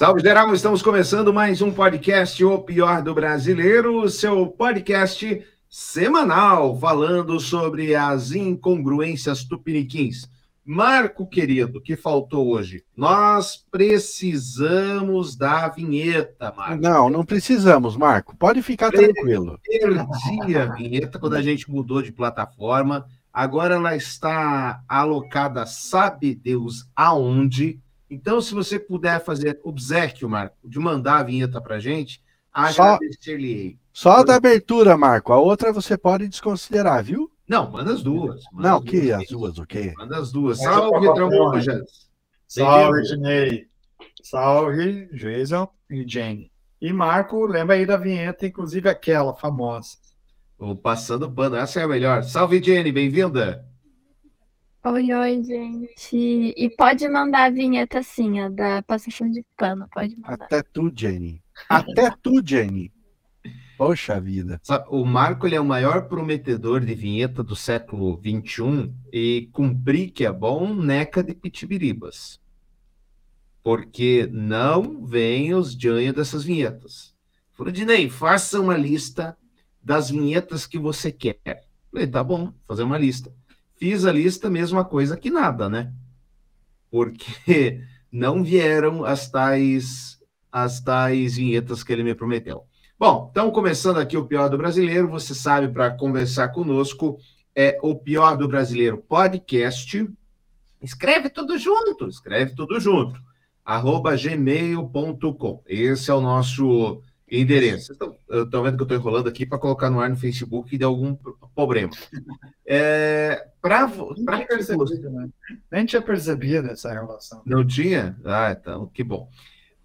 Salve geral, estamos começando mais um podcast O Pior do Brasileiro, seu podcast semanal falando sobre as incongruências tupiniquins. Marco querido, que faltou hoje? Nós precisamos da vinheta, Marco. Não, não precisamos, Marco. Pode ficar tranquilo. Perdi a vinheta quando a gente mudou de plataforma. Agora ela está alocada, sabe Deus aonde. Então, se você puder fazer obsequio, Marco, de mandar a vinheta para a gente, agradecer-lhe. Só a da abertura, Marco. A outra você pode desconsiderar, viu? Não, manda as duas. Manda Não, as que duas. as duas, o quê? Manda as duas. Salve, Tramujas. Salve, Dinei. Salve, Jason e Jane. E Marco, lembra aí da vinheta, inclusive aquela famosa. Vou passando pano, essa é a melhor. Salve, Jenny, bem-vinda. Oi, oi, gente. E pode mandar a vinheta assim, ó, da passação de pano. Pode mandar. Até tu, Jenny. Até tu, Jenny. Poxa vida. O Marco ele é o maior prometedor de vinheta do século XXI e cumprir que é bom, neca de pitibiribas. Porque não vem os janhos dessas vinhetas. Falei, Dinei, faça uma lista das vinhetas que você quer. Falei, tá bom, fazer uma lista. Fiz a lista, mesma coisa que nada, né? Porque não vieram as tais, as tais vinhetas que ele me prometeu. Bom, então começando aqui o Pior do Brasileiro, você sabe, para conversar conosco, é o Pior do Brasileiro podcast. Escreve tudo junto, escreve tudo junto. Arroba gmail.com. Esse é o nosso endereço. Eu estou vendo que eu estou enrolando aqui para colocar no ar no Facebook e deu algum problema. É, para Nem tinha percebido, né? Nem tinha percebido essa relação. Não tinha? Ah, então, que bom.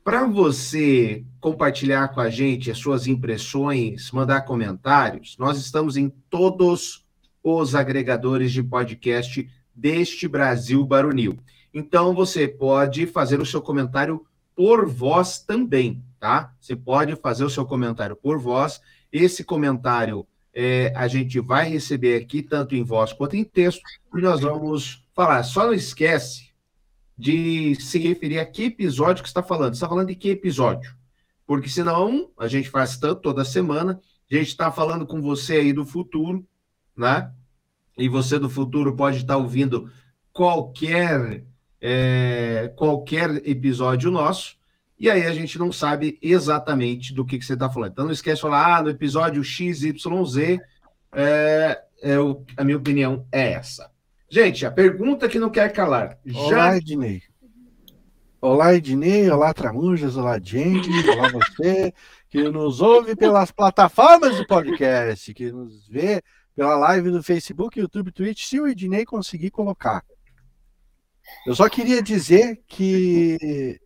Para você compartilhar com a gente as suas impressões, mandar comentários, nós estamos em todos os agregadores de podcast deste Brasil Baronil. Então, você pode fazer o seu comentário por voz também, tá? Você pode fazer o seu comentário por voz. Esse comentário é, a gente vai receber aqui, tanto em voz quanto em texto, e nós vamos falar. Só não esquece de se referir a que episódio que está falando. Você está falando de que episódio? Porque senão a gente faz tanto toda semana, a gente está falando com você aí do futuro, né? E você do futuro pode estar ouvindo qualquer, é, qualquer episódio nosso, e aí a gente não sabe exatamente do que, que você está falando. Então não esquece de falar, ah, no episódio XYZ, é, é a minha opinião é essa. Gente, a pergunta que não quer calar. Olá, Ednei. Olá, Ednei. Olá, Tramujas. Olá, Jenny. Olá, você que nos ouve pelas plataformas do podcast, que nos vê pela live do Facebook, YouTube, Twitch, se o Ednei conseguir colocar. Eu só queria dizer que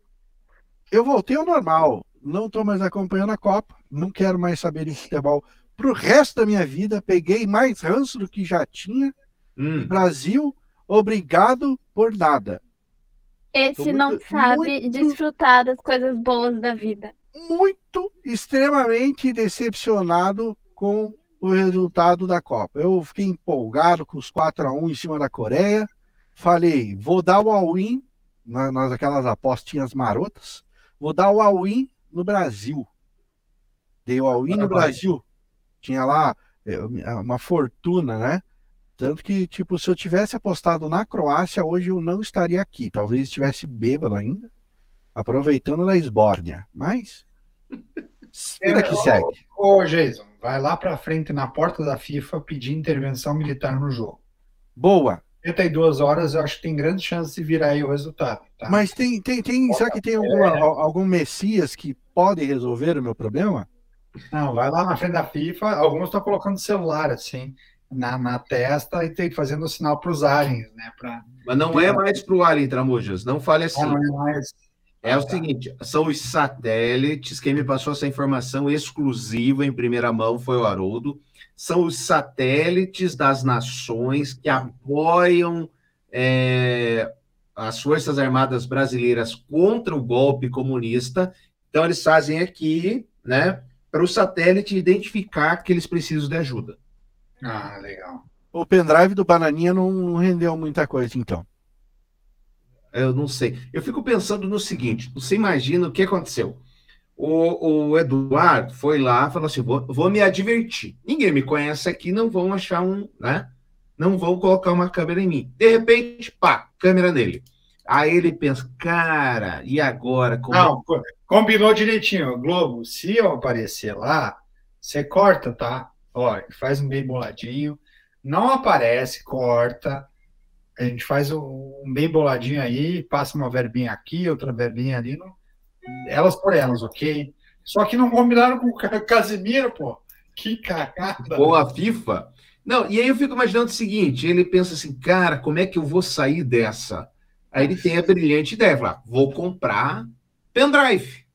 eu voltei ao normal. Não estou mais acompanhando a Copa. Não quero mais saber de futebol pro resto da minha vida. Peguei mais ranço do que já tinha. Hum, Brasil, obrigado por nada. Esse Tô não muito- sabe muito- desfrutar das coisas boas da vida. Muito, extremamente decepcionado com o resultado da Copa. Eu fiquei empolgado com os 4 a 1 em cima da Coreia. Falei, vou dar o all-in na- nas aquelas apostinhas marotas. Vou dar o all-in no Brasil. Dei o all-in no. Brasil. Tinha lá é, uma fortuna, né? Tanto que, tipo, se eu tivesse apostado na Croácia, hoje eu não estaria aqui. Talvez estivesse bêbado ainda, aproveitando da esbórnia. Mas, vida que segue. Ô, Jason, vai lá pra frente na porta da FIFA pedir intervenção militar no jogo. Boa. 32 horas, eu acho que tem grande chance de virar aí o resultado. Tá? Mas tem, tem, tem será que tem alguma- al- algum Messias que pode resolver o meu problema? Não, vai lá na frente da FIFA. Alguns estão colocando celular assim na, na testa e tem, fazendo o sinal para os aliens, né? Pra, mas não é mais para o Alien Tramujas, não fale assim. não é mais- É o tá. seguinte, são os satélites, quem me passou essa informação exclusiva em primeira mão foi o Haroldo, são os satélites das nações que apoiam é, as Forças Armadas Brasileiras contra o golpe comunista. Então, eles fazem aqui, né, para o satélite identificar que eles precisam de ajuda. Ah, legal. O pendrive do Bananinha não rendeu muita coisa, então. Eu não sei. Eu fico pensando no seguinte: você imagina o que aconteceu? O, o Eduardo foi lá, falou assim: vou, vou me advertir. Ninguém me conhece aqui, não vão achar um, né? Não vão colocar uma câmera em mim. De repente, pá, câmera nele. Aí ele pensa, cara, e agora? Como... Não, combinou direitinho. Globo, se eu aparecer lá, você corta, tá? Ó, faz um bem boladinho. Não aparece, corta. A gente faz um, bem boladinho aí, passa uma verbinha aqui, outra verbinha ali. No... Elas por elas, ok? Só que não combinaram com o Casimiro, pô. Que cagada. Com a FIFA. Não, e aí eu fico imaginando o seguinte: ele pensa assim, cara, como é que eu vou sair dessa? Aí ele tem a brilhante ideia, fala, vou comprar pendrive.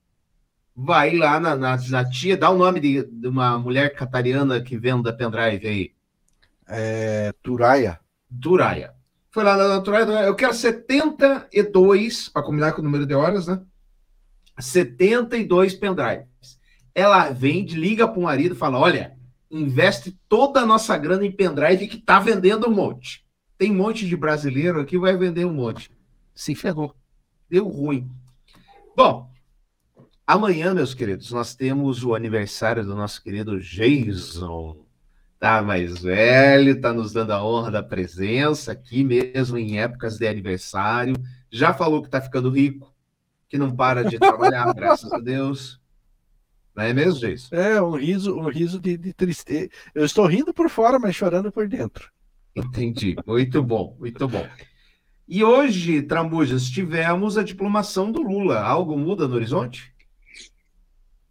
Vai lá na, na, na tia, dá o nome de, de, uma mulher catariana que venda pendrive aí. É, Turaya. Turaya. Foi lá na Turaya, eu quero 72, para combinar com o número de horas, né? 72 pendrives. Ela vende, liga para o marido e fala: olha, investe toda a nossa grana em pendrive que está vendendo um monte. Tem um monte de brasileiro aqui, vai vender um monte. Se ferrou. Deu ruim. Bom, amanhã, meus queridos, nós temos o aniversário do nosso querido Jason. Tá mais velho, tá nos dando a honra da presença aqui mesmo em épocas de aniversário. Já falou que tá ficando rico, que não para de trabalhar, graças a Deus. Não é mesmo, Jason? É, um riso, um riso de, de tristeza. Eu estou rindo por fora, mas chorando por dentro. Entendi. Muito bom, muito bom. E hoje, Tramujas, tivemos a diplomação do Lula. Algo muda no horizonte?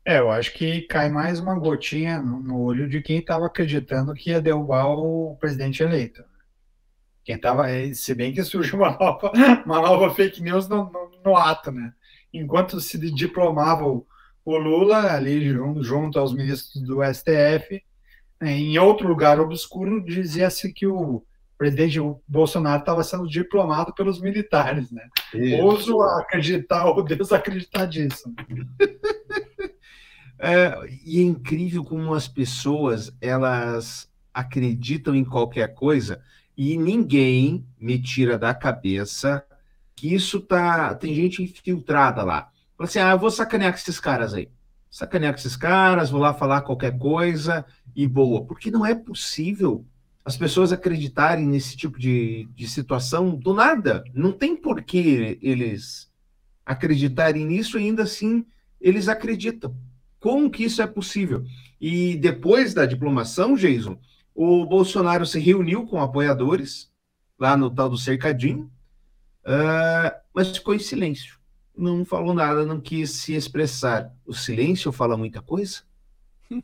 É, eu acho que cai mais uma gotinha no olho de quem estava acreditando que ia derrubar o presidente eleito. Quem estava, se bem que surgiu uma nova, uma nova fake news no, no, no ato, né? Enquanto se diplomava o, o Lula ali junto, junto aos ministros do STF, em outro lugar obscuro dizia-se que o presidente Bolsonaro estava sendo diplomado pelos militares, né? Ouso acreditar ou desacreditar disso. é, e é incrível como as pessoas elas acreditam em qualquer coisa e ninguém me tira da cabeça que isso tá tem gente infiltrada lá. Fala assim, ah, eu vou sacanear com esses caras aí. Sacanear com esses caras, vou lá falar qualquer coisa e boa. Porque não é possível as pessoas acreditarem nesse tipo de, de situação do nada. Não tem por que eles acreditarem nisso, ainda assim eles acreditam. Como que isso é possível? E depois da diplomação, Jason, o Bolsonaro se reuniu com apoiadores lá no tal do cercadinho, uh, mas ficou em silêncio. Não falou nada, não quis se expressar. O silêncio fala muita coisa?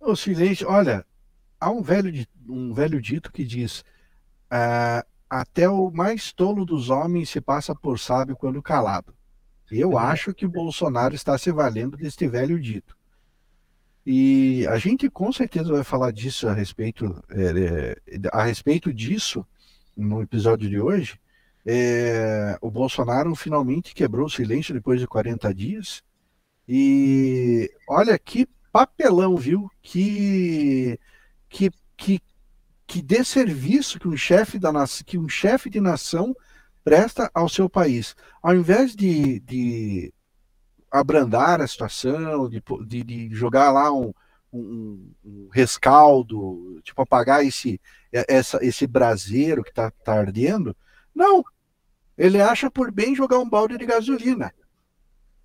O silêncio, olha, há um velho, um velho dito que diz: ah, até o mais tolo dos homens se passa por sábio quando calado. Eu uhum. acho que o Bolsonaro está se valendo deste velho dito. E a gente com certeza vai falar disso a respeito, é, a respeito disso no episódio de hoje. É, o Bolsonaro finalmente quebrou o silêncio depois de 40 dias. E olha que papelão, viu? Que que, que, que dê serviço que um chefe da que um chefe de nação presta ao seu país. Ao invés de, de abrandar a situação, de, de, de jogar lá um, um, um, rescaldo, tipo apagar esse, essa, esse braseiro que está tá ardendo, não. Ele acha por bem jogar um balde de gasolina.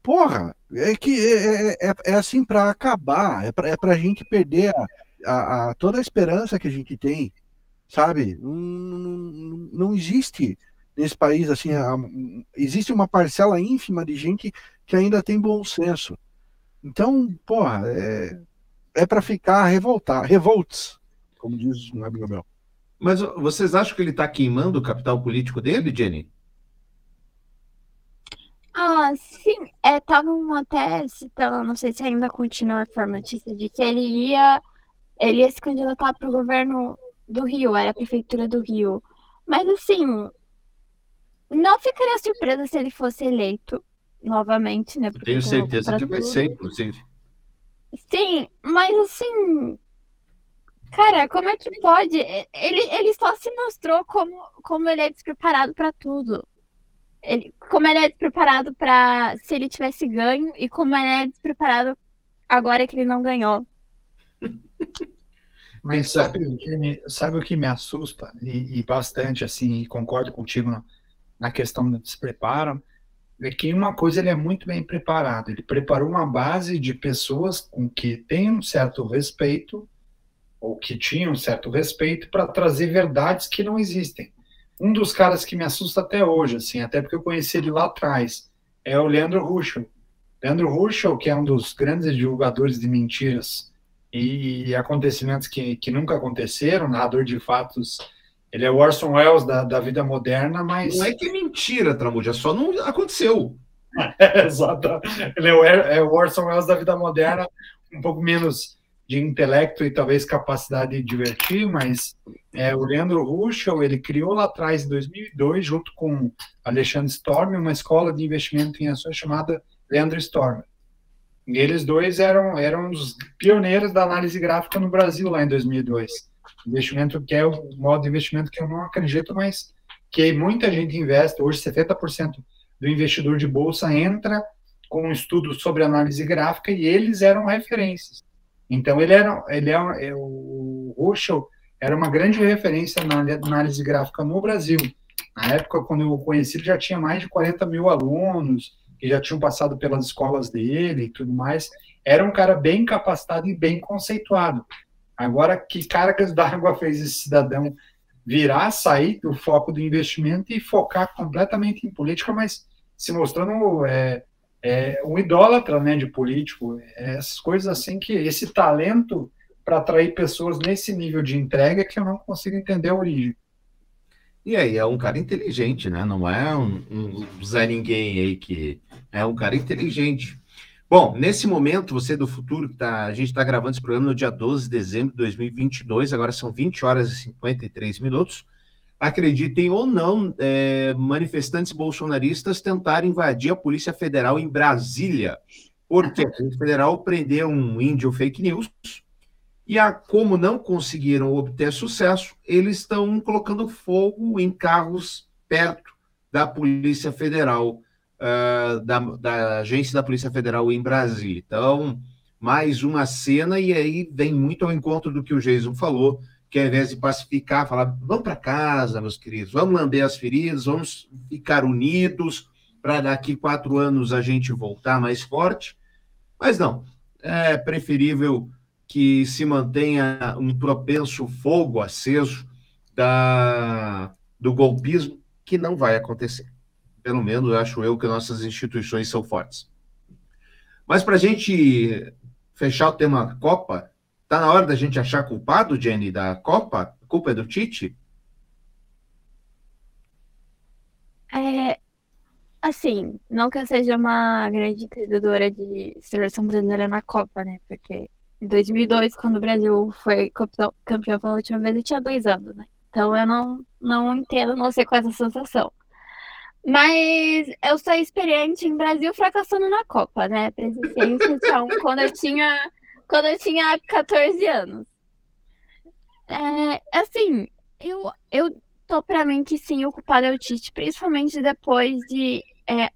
Porra, é que é, é, é, é assim para acabar, é para é a gente perder a, a, a, toda a esperança que a gente tem, sabe? Não, não, não existe nesse país assim, a, existe uma parcela ínfima de gente que ainda tem bom senso. Então, porra, é, é para ficar revoltar, revolts, como diz um amigo meu. Mas vocês acham que ele está queimando o capital político dele, Jenny? Ah, sim. Estavam é, até citando, não sei se ainda continua a notícia, de que ele ia ele ia se candidatar para o governo do Rio, era a prefeitura do Rio. Mas assim, não ficaria surpresa se ele fosse eleito novamente, né? Tenho certeza que vai ser, inclusive. Sim, mas assim, cara, como é que pode? Ele, ele só se mostrou como, como ele é despreparado para tudo. ele, como ele é despreparado para se ele tivesse ganho e como ele é despreparado agora que ele não ganhou. Mas sabe o que sabe o que me assusta e, e bastante assim, e concordo contigo na, na questão do despreparo, é que uma coisa ele é muito bem preparado. Ele preparou uma base de pessoas com que tem um certo respeito ou que tinham um certo respeito para trazer verdades que não existem. Um dos caras que me assusta até hoje, assim, até porque eu conheci ele lá atrás, é o Leandro Ruschel. Leandro Ruschel, que é um dos grandes divulgadores de mentiras e acontecimentos que, que nunca aconteceram, narrador de fatos ele é o Orson Welles da, da vida moderna, mas. Não é que é mentira, Tramuja, só não aconteceu. é, exato. Ele é o, é o Orson Welles da vida moderna, um pouco menos de intelecto e talvez capacidade de divertir, mas é, o Leandro Ruschel, ele criou lá atrás, em 2002, junto com Alexandre Storm, uma escola de investimento em ações chamada Leandro Storm. E eles dois eram, eram os pioneiros da análise gráfica no Brasil lá em 2002 investimento que é o modo de investimento que eu não acredito, mas que muita gente investe. Hoje, 70% do investidor de bolsa entra com um estudo sobre análise gráfica e eles eram referências. Então, ele era, ele é, é o Ruschel era uma grande referência na análise gráfica no Brasil. Na época, quando eu o conheci, ele já tinha mais de 40 mil alunos, que já tinham passado pelas escolas dele e tudo mais. Era um cara bem capacitado e bem conceituado. Agora, que cargas d'água fez esse cidadão virar, sair do foco do investimento e focar completamente em política, mas se mostrando é, é, um idólatra né, de político. É, essas coisas assim que esse talento para atrair pessoas nesse nível de entrega que eu não consigo entender a origem. E aí, é um cara inteligente, né? Não é um, um Zé Ninguém aí que é um cara inteligente. Bom, nesse momento, você do futuro, tá, a gente está gravando esse programa no dia 12 de dezembro de 2022, agora são 20 horas e 53 minutos. Acreditem ou não, é, manifestantes bolsonaristas tentaram invadir a Polícia Federal em Brasília, porque a Polícia Federal prendeu um índio fake news e, a, como não conseguiram obter sucesso, eles estão colocando fogo em carros perto da Polícia Federal uh, da, da agência da Polícia Federal em Brasília. Então, mais uma cena, e aí vem muito ao encontro do que o Jason falou, que ao invés de pacificar, falar, vamos para casa, meus queridos, vamos lamber as feridas, vamos ficar unidos, para daqui quatro anos a gente voltar mais forte. Mas não, é preferível que se mantenha um propenso fogo aceso da, do golpismo, que não vai acontecer pelo menos acho eu que nossas instituições são fortes. Mas para a gente fechar o tema Copa, tá na hora da gente achar culpado, Jenny, da Copa? A culpa é do Tite? É, assim, não que eu seja uma grande entendedora de seleção brasileira na Copa, né? Porque em 2002, quando o Brasil foi campeão, pela última vez, eu tinha dois anos, né? Então eu não, não entendo, não sei qual é essa sensação. Mas eu sou experiente em Brasil fracassando na Copa, né? Presenciei inscrição quando eu tinha quando eu tinha 14 anos. É, assim, eu, eu tô pra mim que sim, o culpado é o Tite, principalmente depois de é,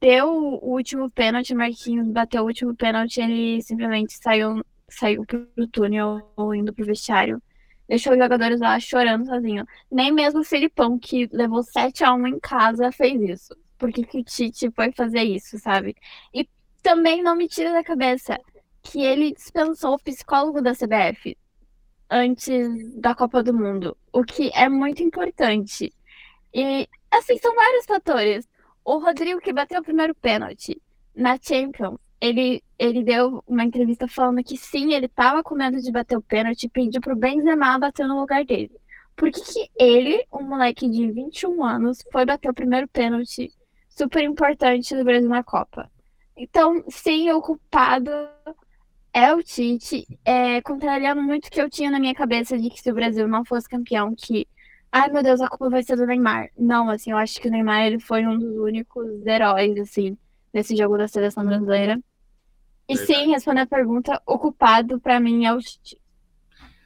deu o último pênalti, Marquinhos bateu o último pênalti, ele simplesmente saiu, saiu pro túnel ou indo pro vestiário deixou os jogadores lá chorando sozinho. Nem mesmo o Filipão, que levou 7 a 1 em casa, fez isso. Por que, que o Tite foi fazer isso, sabe? E também não me tira da cabeça que ele dispensou o psicólogo da CBF antes da Copa do Mundo, o que é muito importante. E, assim, são vários fatores. O Rodrigo, que bateu o primeiro pênalti na Champions, ele, ele deu uma entrevista falando que sim, ele tava com medo de bater o pênalti pediu pro Benzema bater no lugar dele. Por que, que ele, um moleque de 21 anos, foi bater o primeiro pênalti super importante do Brasil na Copa? Então, sim, o culpado é o Tite, é, contrariando muito o que eu tinha na minha cabeça de que se o Brasil não fosse campeão, que, ai meu Deus, a culpa vai ser do Neymar. Não, assim, eu acho que o Neymar ele foi um dos únicos heróis, assim, nesse jogo da seleção brasileira. E Verdade. sim, respondendo a pergunta, o culpado para mim é o Tite.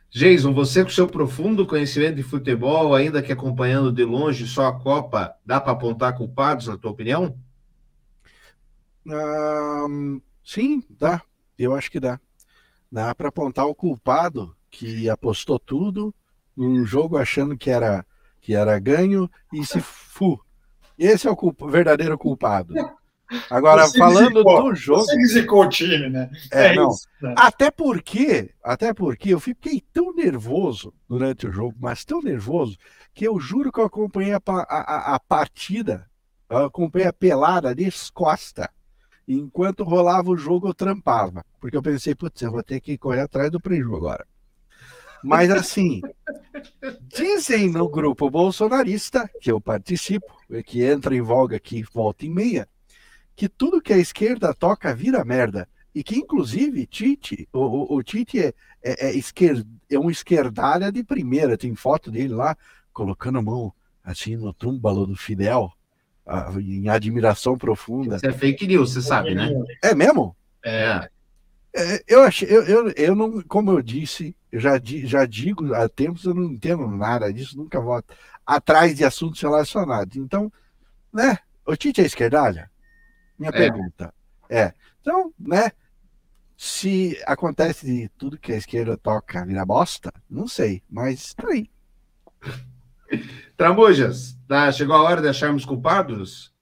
Jason, você com seu profundo conhecimento de futebol, ainda que acompanhando de longe só a Copa, dá para apontar culpados, na tua opinião? Um, sim, dá. Eu acho que dá. Dá para apontar o culpado que apostou tudo num jogo achando que era que era ganho e se fu. Esse é o culp verdadeiro culpado. Agora, você falando do jogo. Você zicou o time, né? É, é não. Isso, né? Até porque, até porque eu fiquei tão nervoso durante o jogo, mas tão nervoso, que eu juro que eu acompanhei a, a, a partida, eu acompanhei a pelada Enquanto rolava o jogo, eu trampava. Porque eu pensei, putz, eu vou ter que correr atrás do prejuízo agora. Mas assim, dizem no grupo bolsonarista, que eu participo, que entra em voga aqui volta e meia, que tudo que a esquerda toca vira merda. E que, inclusive, Tite, o, o, o Tite é, é, é, esquer, é um esquerdalha de primeira. Tem foto dele lá, colocando a mão assim no túmbalo do Fidel, em admiração profunda. Isso é fake news, você sabe, né? É mesmo? É. é eu achei, eu, eu, eu não, como eu disse, eu já, já digo há tempos, eu não entendo nada disso, nunca vou atrás de assuntos relacionados. Então, né? O Tite é esquerdalha? Minha é. pergunta. É. Então, né? Se acontece de tudo que a esquerda toca vira bosta, não sei, mas tá aí. Tramujas, tá, chegou a hora de acharmos culpados?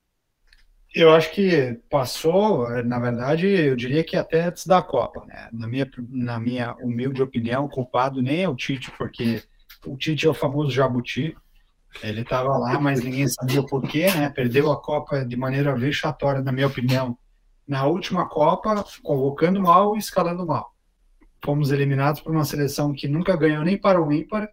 Eu acho que passou, na verdade, eu diria que até antes da Copa, né? Na minha, na minha humilde opinião, o culpado nem é o Tite, porque o Tite é o famoso jabuti, ele estava lá, mas ninguém sabia o porquê, né? Perdeu a Copa de maneira vexatória, na minha opinião. Na última Copa, convocando mal e escalando mal. Fomos eliminados por uma seleção que nunca ganhou nem para o ímpar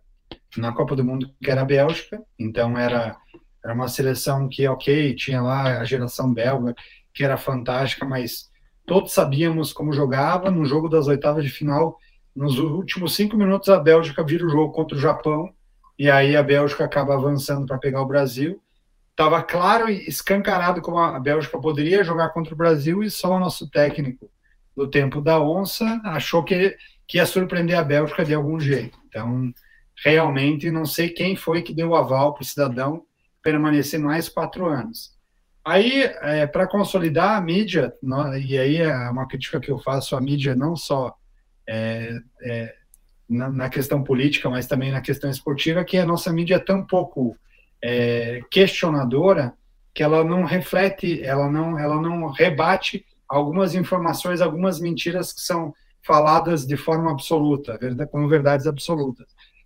na Copa do Mundo, que era a Bélgica. Então era, era uma seleção que, ok, tinha lá a geração belga, que era fantástica, mas todos sabíamos como jogava. No jogo das oitavas de final, nos últimos cinco minutos, a Bélgica vira o jogo contra o Japão e aí a Bélgica acaba avançando para pegar o Brasil. Estava claro e escancarado como a Bélgica poderia jogar contra o Brasil e só o nosso técnico do tempo da onça achou que, que ia surpreender a Bélgica de algum jeito. Então, realmente, não sei quem foi que deu o aval para o cidadão permanecer mais quatro anos. Aí, é, para consolidar a mídia, e aí é uma crítica que eu faço à mídia, não só é, é, na, na, questão política, mas também na questão esportiva, que a nossa mídia é tão pouco é, questionadora que ela não reflete, ela não, ela não rebate algumas informações, algumas mentiras que são faladas de forma absoluta, como verdades absolutas.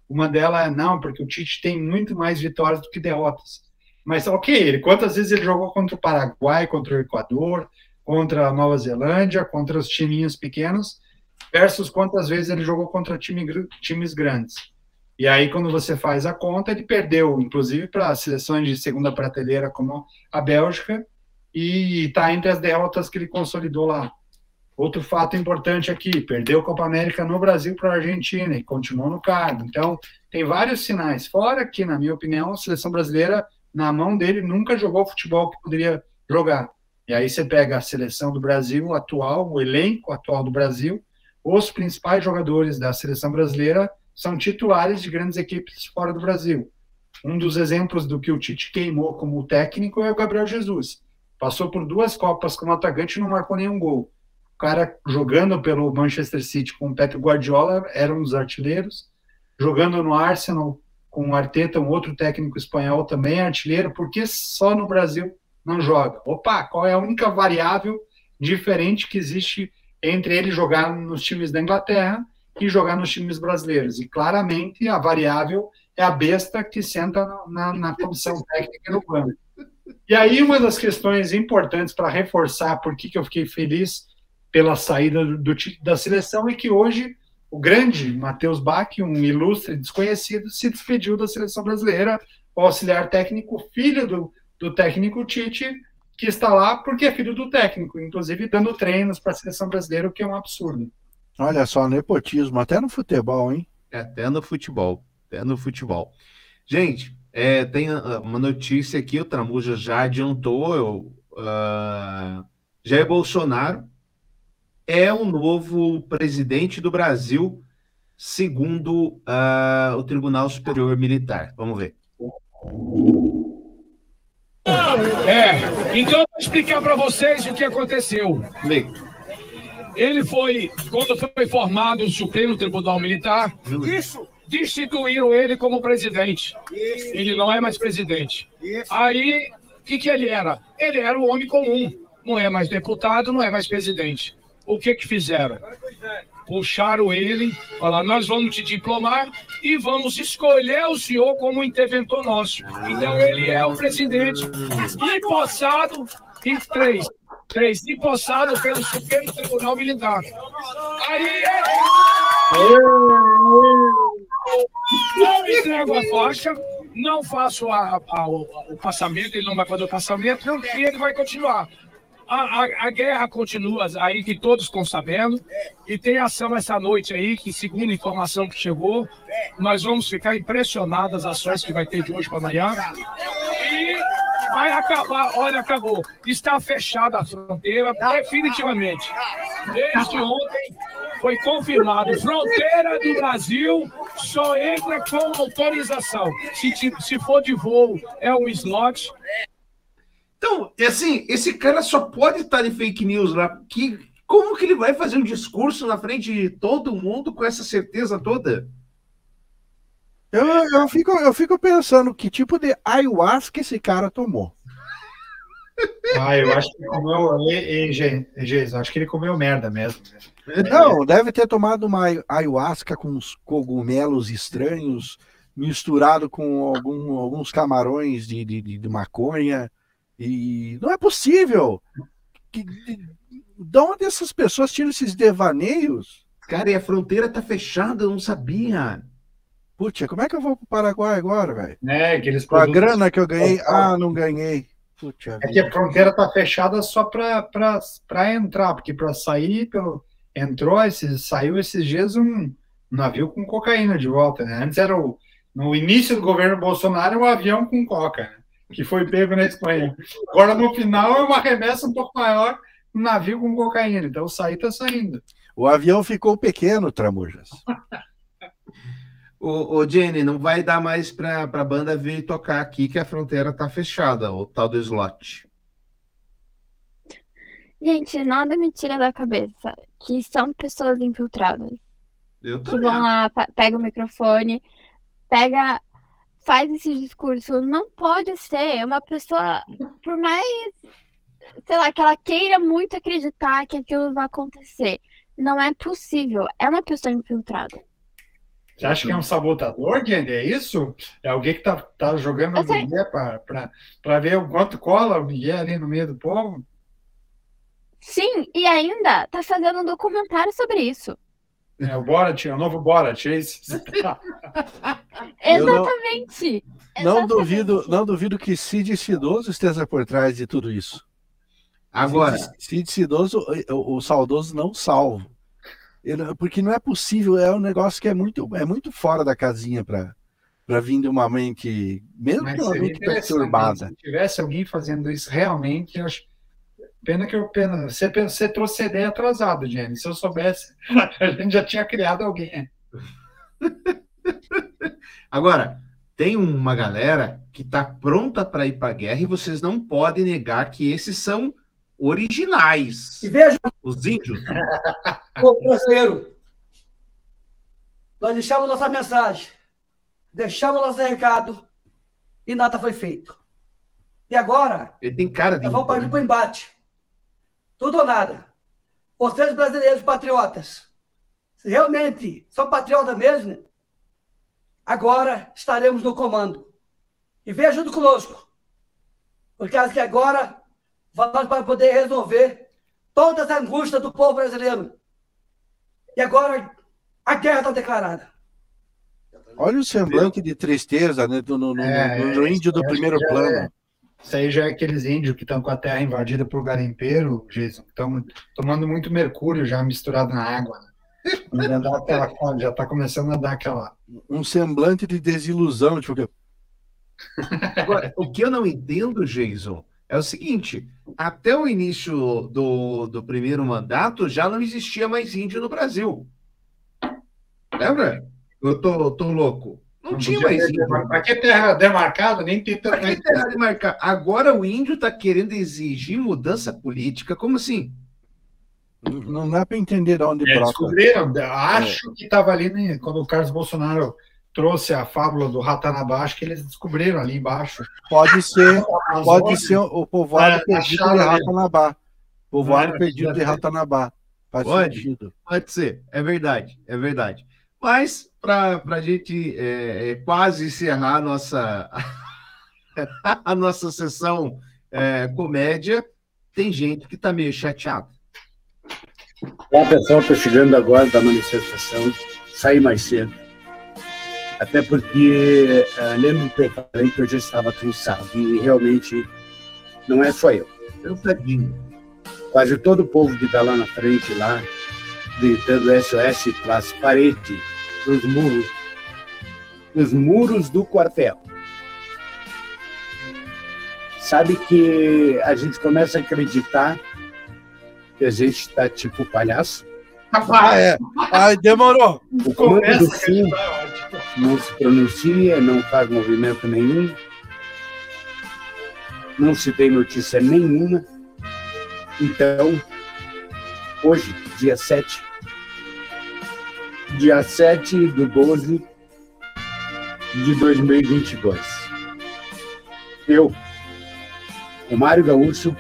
Uma delas é não, porque o Tite tem muito mais vitórias do que derrotas. Mas ok, ele quantas vezes ele jogou contra o Paraguai, contra o Equador, contra a Nova Zelândia, contra os timinhos pequenos, versus quantas vezes ele jogou contra time, times grandes. E aí, quando você faz a conta, ele perdeu, inclusive, para seleções de segunda prateleira, como a Bélgica, e está entre as derrotas que ele consolidou lá. Outro fato importante aqui: perdeu a Copa América no Brasil para a Argentina e continuou no cargo. Então, tem vários sinais. Fora que, na minha opinião, a seleção brasileira, na mão dele, nunca jogou futebol que poderia jogar. E aí você pega a seleção do Brasil atual, o elenco atual do Brasil, os principais jogadores da seleção brasileira são titulares de grandes equipes fora do Brasil. Um dos exemplos do que o Tite queimou como técnico é o Gabriel Jesus. Passou por duas Copas como atacante e não marcou nenhum gol. Cara jogando pelo Manchester City com o Pep Guardiola era um dos artilheiros. Jogando no Arsenal com o Arteta, um outro técnico espanhol também é artilheiro. Por que só no Brasil não joga? Opa, qual é a única variável diferente que existe entre ele jogar nos times da Inglaterra e jogar nos times brasileiros. E claramente a variável é a besta que senta na, na comissão técnica no banco. E aí, uma das questões importantes para reforçar por que, que eu fiquei feliz pela saída do, do, da seleção é que hoje o grande Matheus Bach, um ilustre desconhecido, se despediu da seleção brasileira, o auxiliar técnico, filho do, do técnico Tite, que está lá porque é filho do técnico, inclusive dando treinos para a seleção brasileira, o que é um absurdo. Olha só, nepotismo, até no futebol, hein? Até no futebol, até no futebol. Gente, é, tem uma notícia aqui, o Tramuja já adiantou, eu, uh, Jair Bolsonaro é o novo presidente do Brasil, segundo uh, o Tribunal Superior Militar. Vamos ver. É, então eu vou explicar para vocês o que aconteceu. Ele foi, quando foi formado o Supremo Tribunal Militar, isso, destituíram ele como presidente. Isso. Ele não é mais presidente. Isso. Aí, o que, que ele era? Ele era o homem comum. Não é mais deputado, não é mais presidente. O que que fizeram? puxaram ele, falaram, nós vamos te diplomar e vamos escolher o senhor como interventor nosso. Então ele é o presidente empossado em três. Três, empossado pelo Supremo Tribunal Militar. Aí eu entrego a faixa, não faço a, a, o, passamento, ele não vai fazer o passamento, e ele vai continuar a, a, a, guerra continua aí, que todos estão sabendo, e tem ação essa noite aí, que segundo a informação que chegou, nós vamos ficar impressionados as ações que vai ter de hoje para amanhã. E vai acabar, olha, acabou. Está fechada a fronteira definitivamente. Desde ontem foi confirmado, fronteira do Brasil só entra com autorização. Se, se for de voo, é um slot. Então, assim, esse cara só pode estar em fake news lá. Que, como que ele vai fazer um discurso na frente de todo mundo com essa certeza toda? Eu, eu, fico, eu fico pensando que tipo de ayahuasca esse cara tomou. Ah, eu acho que comeu. E, e, acho que ele comeu merda mesmo. Não, deve ter tomado uma ayahuasca com uns cogumelos estranhos, misturado com algum, alguns camarões de, de, de maconha. E não é possível. Que, de, de onde essas pessoas tiram esses devaneios? Cara, e a fronteira tá fechada, eu não sabia. Putz, como é que eu vou pro Paraguai agora, velho? É, que eles Com a grana que eu ganhei, ah, não ganhei. Putz, é que a fronteira tá fechada só para entrar, porque para sair, pelo... entrou, esses, saiu esses dias um navio com cocaína de volta, né? Antes era o, no início do governo Bolsonaro, um avião com coca. Que foi pego na Espanha. Agora, no final, é uma remessa um pouco maior, um navio com cocaína. Então, sair está saindo. O avião ficou pequeno, Tramujas. ô, ô, Jenny, não vai dar mais para a banda vir tocar aqui que a fronteira está fechada, o tal do slot. Gente, nada me tira da cabeça que são pessoas infiltradas. Eu que vão lá, pega o microfone, pega faz esse discurso. Não pode ser uma pessoa, por mais, sei lá, que ela queira muito acreditar que aquilo vai acontecer. Não é possível. É uma pessoa infiltrada. Você acha que é um sabotador, Jenny? É isso? É alguém que tá, tá jogando o Miguel para ver o quanto cola o Miguel ali no meio do povo? Sim, e ainda tá fazendo um documentário sobre isso. É, o Borat, é o novo Borat, é isso? Exatamente. Não, não duvido, não duvido que Cid Cidoso esteja por trás de tudo isso. Agora, Cid Cidoso, o, o saudoso não salvo. Ele, porque não é possível, é um negócio que é muito, é muito fora da casinha para para vir de uma mente, mesmo Mas que uma mente perturbada. Se tivesse alguém fazendo isso realmente, eu acho Pena que eu pena. Você, você trouxe a ideia atrasada, Jenny. Se eu soubesse, a gente já tinha criado alguém. Agora, tem uma galera que está pronta para ir para a guerra e vocês não podem negar que esses são originais. E veja. Os índios. Ô, parceiro, nós deixamos nossa mensagem, deixamos nosso recado e nada foi feito. E agora, Ele tem cara de. vamos partir para o embate. Tudo ou nada. Vocês brasileiros patriotas, se realmente são patriotas mesmo, agora estaremos no comando. E venha junto conosco. Porque acho que agora vamos para poder resolver todas as angústias do povo brasileiro. E agora a guerra está declarada. Olha o semblante de tristeza né, no, no, no, é, no índio do primeiro plano. É. Isso aí já é aqueles índios que estão com a terra invadida por garimpeiro, Jason, estão tomando muito mercúrio já misturado na água. Né? Já está começando a dar aquela. Um semblante de desilusão. Tipo... Agora, o que eu não entendo, Jason, é o seguinte: até o início do, do primeiro mandato já não existia mais índio no Brasil. Lembra? Eu tô, tô louco. Não, não tinha mais índio. Para que terra demarcada? Nem tem Para que terra demarcada? Agora o índio está querendo exigir mudança política. Como assim? Não dá para entender de onde é. Descobriram, acho é. que estava ali né, quando o Carlos Bolsonaro trouxe a fábula do Ratanabá, acho que eles descobriram ali embaixo. Pode ser, pode ser o povoado é, perdido de Ratanabá. Povoado perdido de Ratanabá. Faz pode, sentido. Pode ser, é verdade, é verdade. Mas, para a gente é, é, quase encerrar a nossa, a nossa sessão é, comédia, tem gente que está meio chateado. Bom, pessoal, estou chegando agora da manifestação, saí mais cedo. Até porque uh, lembro que eu falei que eu já estava cansado e realmente não é só eu. Eu tadinho. Quase todo o povo que está lá na frente, lá, gritando SOS para as paredes, para os muros, os muros do quartel. Sabe que a gente começa a acreditar que a gente está tipo palhaço? Ah, é. Ai, demorou. O comando do fim não se pronuncia, não faz movimento nenhum, não se tem notícia nenhuma. Então, hoje, dia 7, dia 7 do 12 de 2022, eu, o Mário Gaúcho,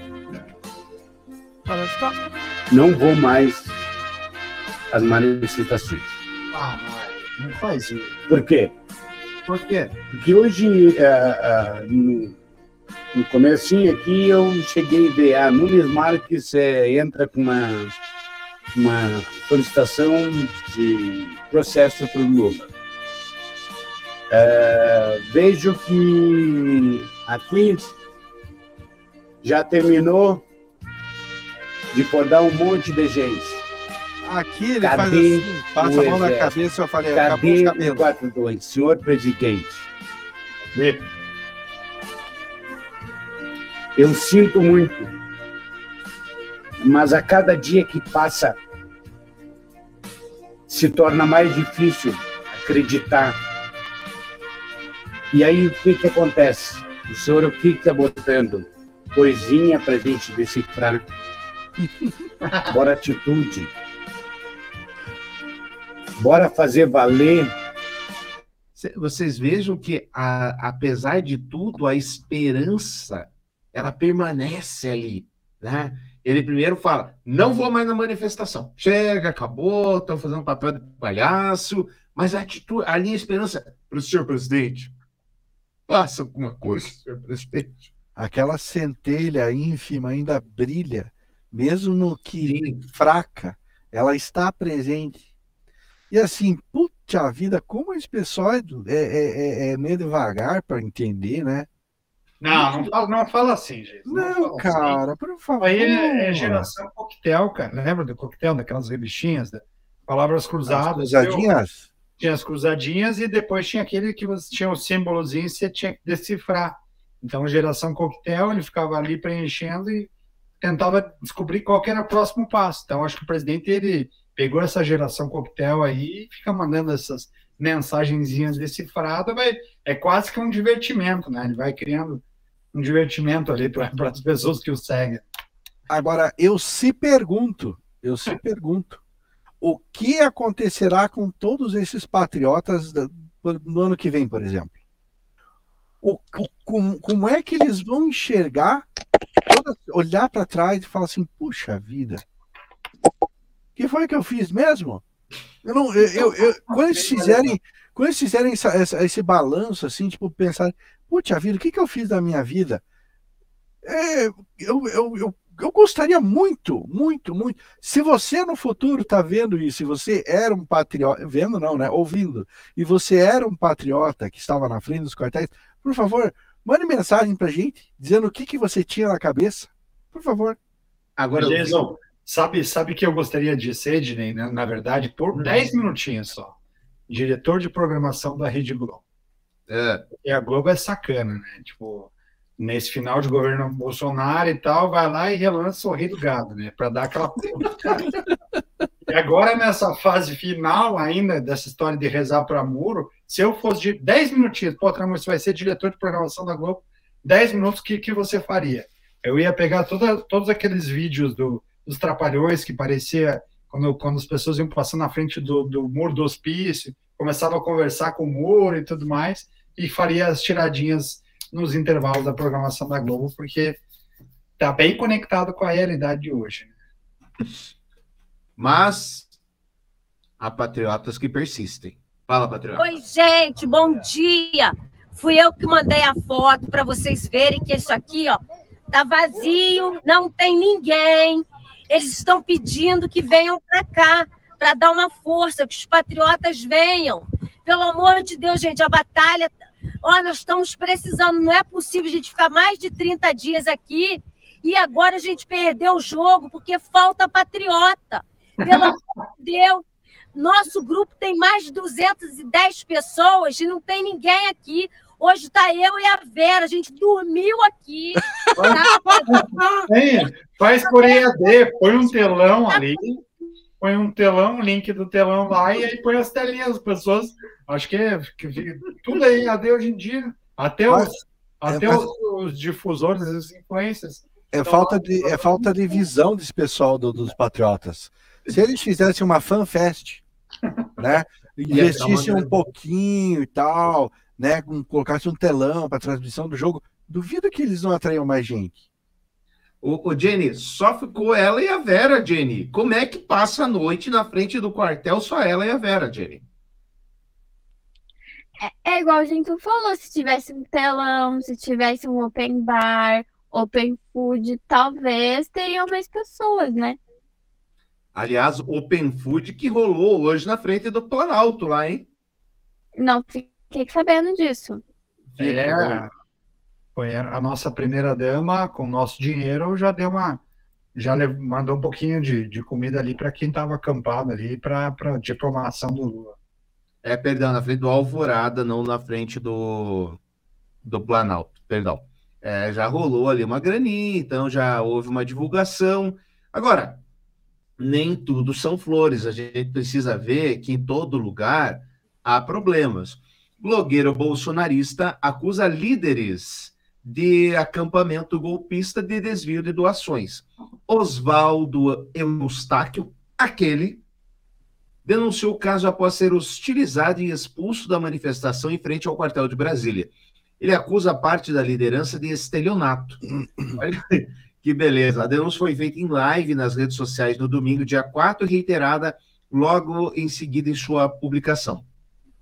não vou mais às manifestações. Ah, não faz isso. Por quê? Por quê? Porque hoje, uh, uh, no, no comecinho aqui, eu cheguei a ver, a Nunes Marques é, entra com uma, uma solicitação de processo para o Lula. Uh, vejo que a já terminou de podar um monte de gente. Aqui ele Cadê faz assim, passa a mão na cabeça e eu falei, Cadê o 42, senhor presidente? Eu sinto muito, mas a cada dia que passa se torna mais difícil acreditar. E aí o que, que acontece? O senhor fica botando coisinha para gente decifrar. Bora atitude. Bora fazer valer. Vocês vejam que, a, apesar de tudo, a esperança ela permanece ali, né? Ele primeiro fala: não vou mais na manifestação. Chega, acabou, estão fazendo papel de palhaço. Mas a atitude, a esperança para o senhor presidente. Faça alguma coisa, senhor presidente. Aquela centelha ínfima ainda brilha, mesmo no que Sim. fraca, ela está presente. E assim, puta vida, como esse pessoal é, é, é, é meio devagar para entender, né? Não, não fala, não fala assim, gente. Não, não cara, assim. por favor. Aí é, é, geração coquetel, cara. Lembra do coquetel, daquelas revistinhas? Da... Palavras cruzadas. As cruzadinhas? Tinha as cruzadinhas e depois tinha aquele que você tinha o símbolozinho e você tinha que decifrar. Então, geração coquetel, ele ficava ali preenchendo e tentava descobrir qual era o próximo passo. Então, acho que o presidente ele pegou essa geração coquetel aí e fica mandando essas mensagenzinhas decifradas, vai, é quase que um divertimento, né? Ele vai criando um divertimento ali para as pessoas que o seguem. Agora, eu se pergunto, eu se pergunto, o que acontecerá com todos esses patriotas no ano que vem, por exemplo? O, o como, como, é que eles vão enxergar, toda, olhar para trás e falar assim, puxa vida, que foi que eu fiz mesmo? Eu não, eu, eu, eu quando eles fizerem, quando eles fizerem essa, essa, esse balanço, assim, tipo, pensar, putz, vida, o que, que eu fiz da minha vida? É, eu, eu, eu, eu gostaria muito, muito, muito. Se você no futuro está vendo isso, se você era um patriota, vendo não, né? Ouvindo, e você era um patriota que estava na frente dos quartéis, por favor, mande mensagem pra gente, dizendo o que, que você tinha na cabeça. Por favor. Agora, Jason, Sabe, sabe que eu gostaria de ser, Ednei, né? na verdade, por 10 uhum. minutinhos só. Diretor de programação da Rede Globo. É. E a Globo é sacana, né? Tipo, nesse final de governo Bolsonaro e tal, vai lá e relança o Rei do Gado, né? Para dar aquela. E agora, nessa fase final ainda dessa história de rezar para muro, se eu fosse de 10 minutinhos, pô, Tramur, você vai ser diretor de programação da Globo, 10 minutos, o que, que você faria? Eu ia pegar toda, todos aqueles vídeos do, dos trapalhões que parecia quando, quando as pessoas iam passando na frente do, do muro do hospício, começava a conversar com o muro e tudo mais, e faria as tiradinhas nos intervalos da programação da Globo, porque está bem conectado com a realidade de hoje. Mas há patriotas que persistem. Fala, patriota. Oi, gente, bom dia. Fui eu que mandei a foto para vocês verem que isso aqui, ó, tá vazio, não tem ninguém. Eles estão pedindo que venham para cá para dar uma força, que os patriotas venham. Pelo amor de Deus, gente, a batalha. Ó, nós estamos precisando, não é possível a gente ficar mais de 30 dias aqui e agora a gente perdeu o jogo porque falta patriota. Pelo amor de Deus. Nosso grupo tem mais de 210 pessoas e não tem ninguém aqui. Hoje está eu e a Vera, a gente dormiu aqui. Tá? faz por EAD, põe um telão ali, põe um telão, um link do telão lá e aí põe as telinhas, as pessoas. Acho que, é, que tudo é EAD hoje em dia. Até os, até é, os, os difusores, as influências. É falta, de, é falta de visão desse pessoal do, dos patriotas. Se eles fizessem uma fanfest, né? Investissem um pouquinho e tal, né? Colocassem um telão para transmissão do jogo, duvido que eles não atraiam mais gente. Ô, ô, Jenny, só ficou ela e a Vera, Jenny. Como é que passa a noite na frente do quartel só ela e a Vera, Jenny? É, é igual a gente falou, se tivesse um telão, se tivesse um open bar, open food, talvez teriam mais pessoas, né? Aliás, open food que rolou hoje na frente do Planalto lá, hein? Não fiquei sabendo disso. É, foi a nossa primeira dama, com o nosso dinheiro, já deu uma. Já mandou um pouquinho de, de comida ali para quem estava acampado ali para diplomação do Lula. É, perdão, na frente do Alvorada, não na frente do, do Planalto, perdão. É, já rolou ali uma graninha, então já houve uma divulgação. Agora, nem tudo são flores. A gente precisa ver que em todo lugar há problemas. Blogueiro bolsonarista acusa líderes de acampamento golpista de desvio de doações. Oswaldo Eustáquio, aquele, denunciou o caso após ser hostilizado e expulso da manifestação em frente ao quartel de Brasília. Ele acusa parte da liderança de estelionato. Que beleza. A denúncia foi feita em live nas redes sociais no domingo, dia 4, e reiterada logo em seguida em sua publicação.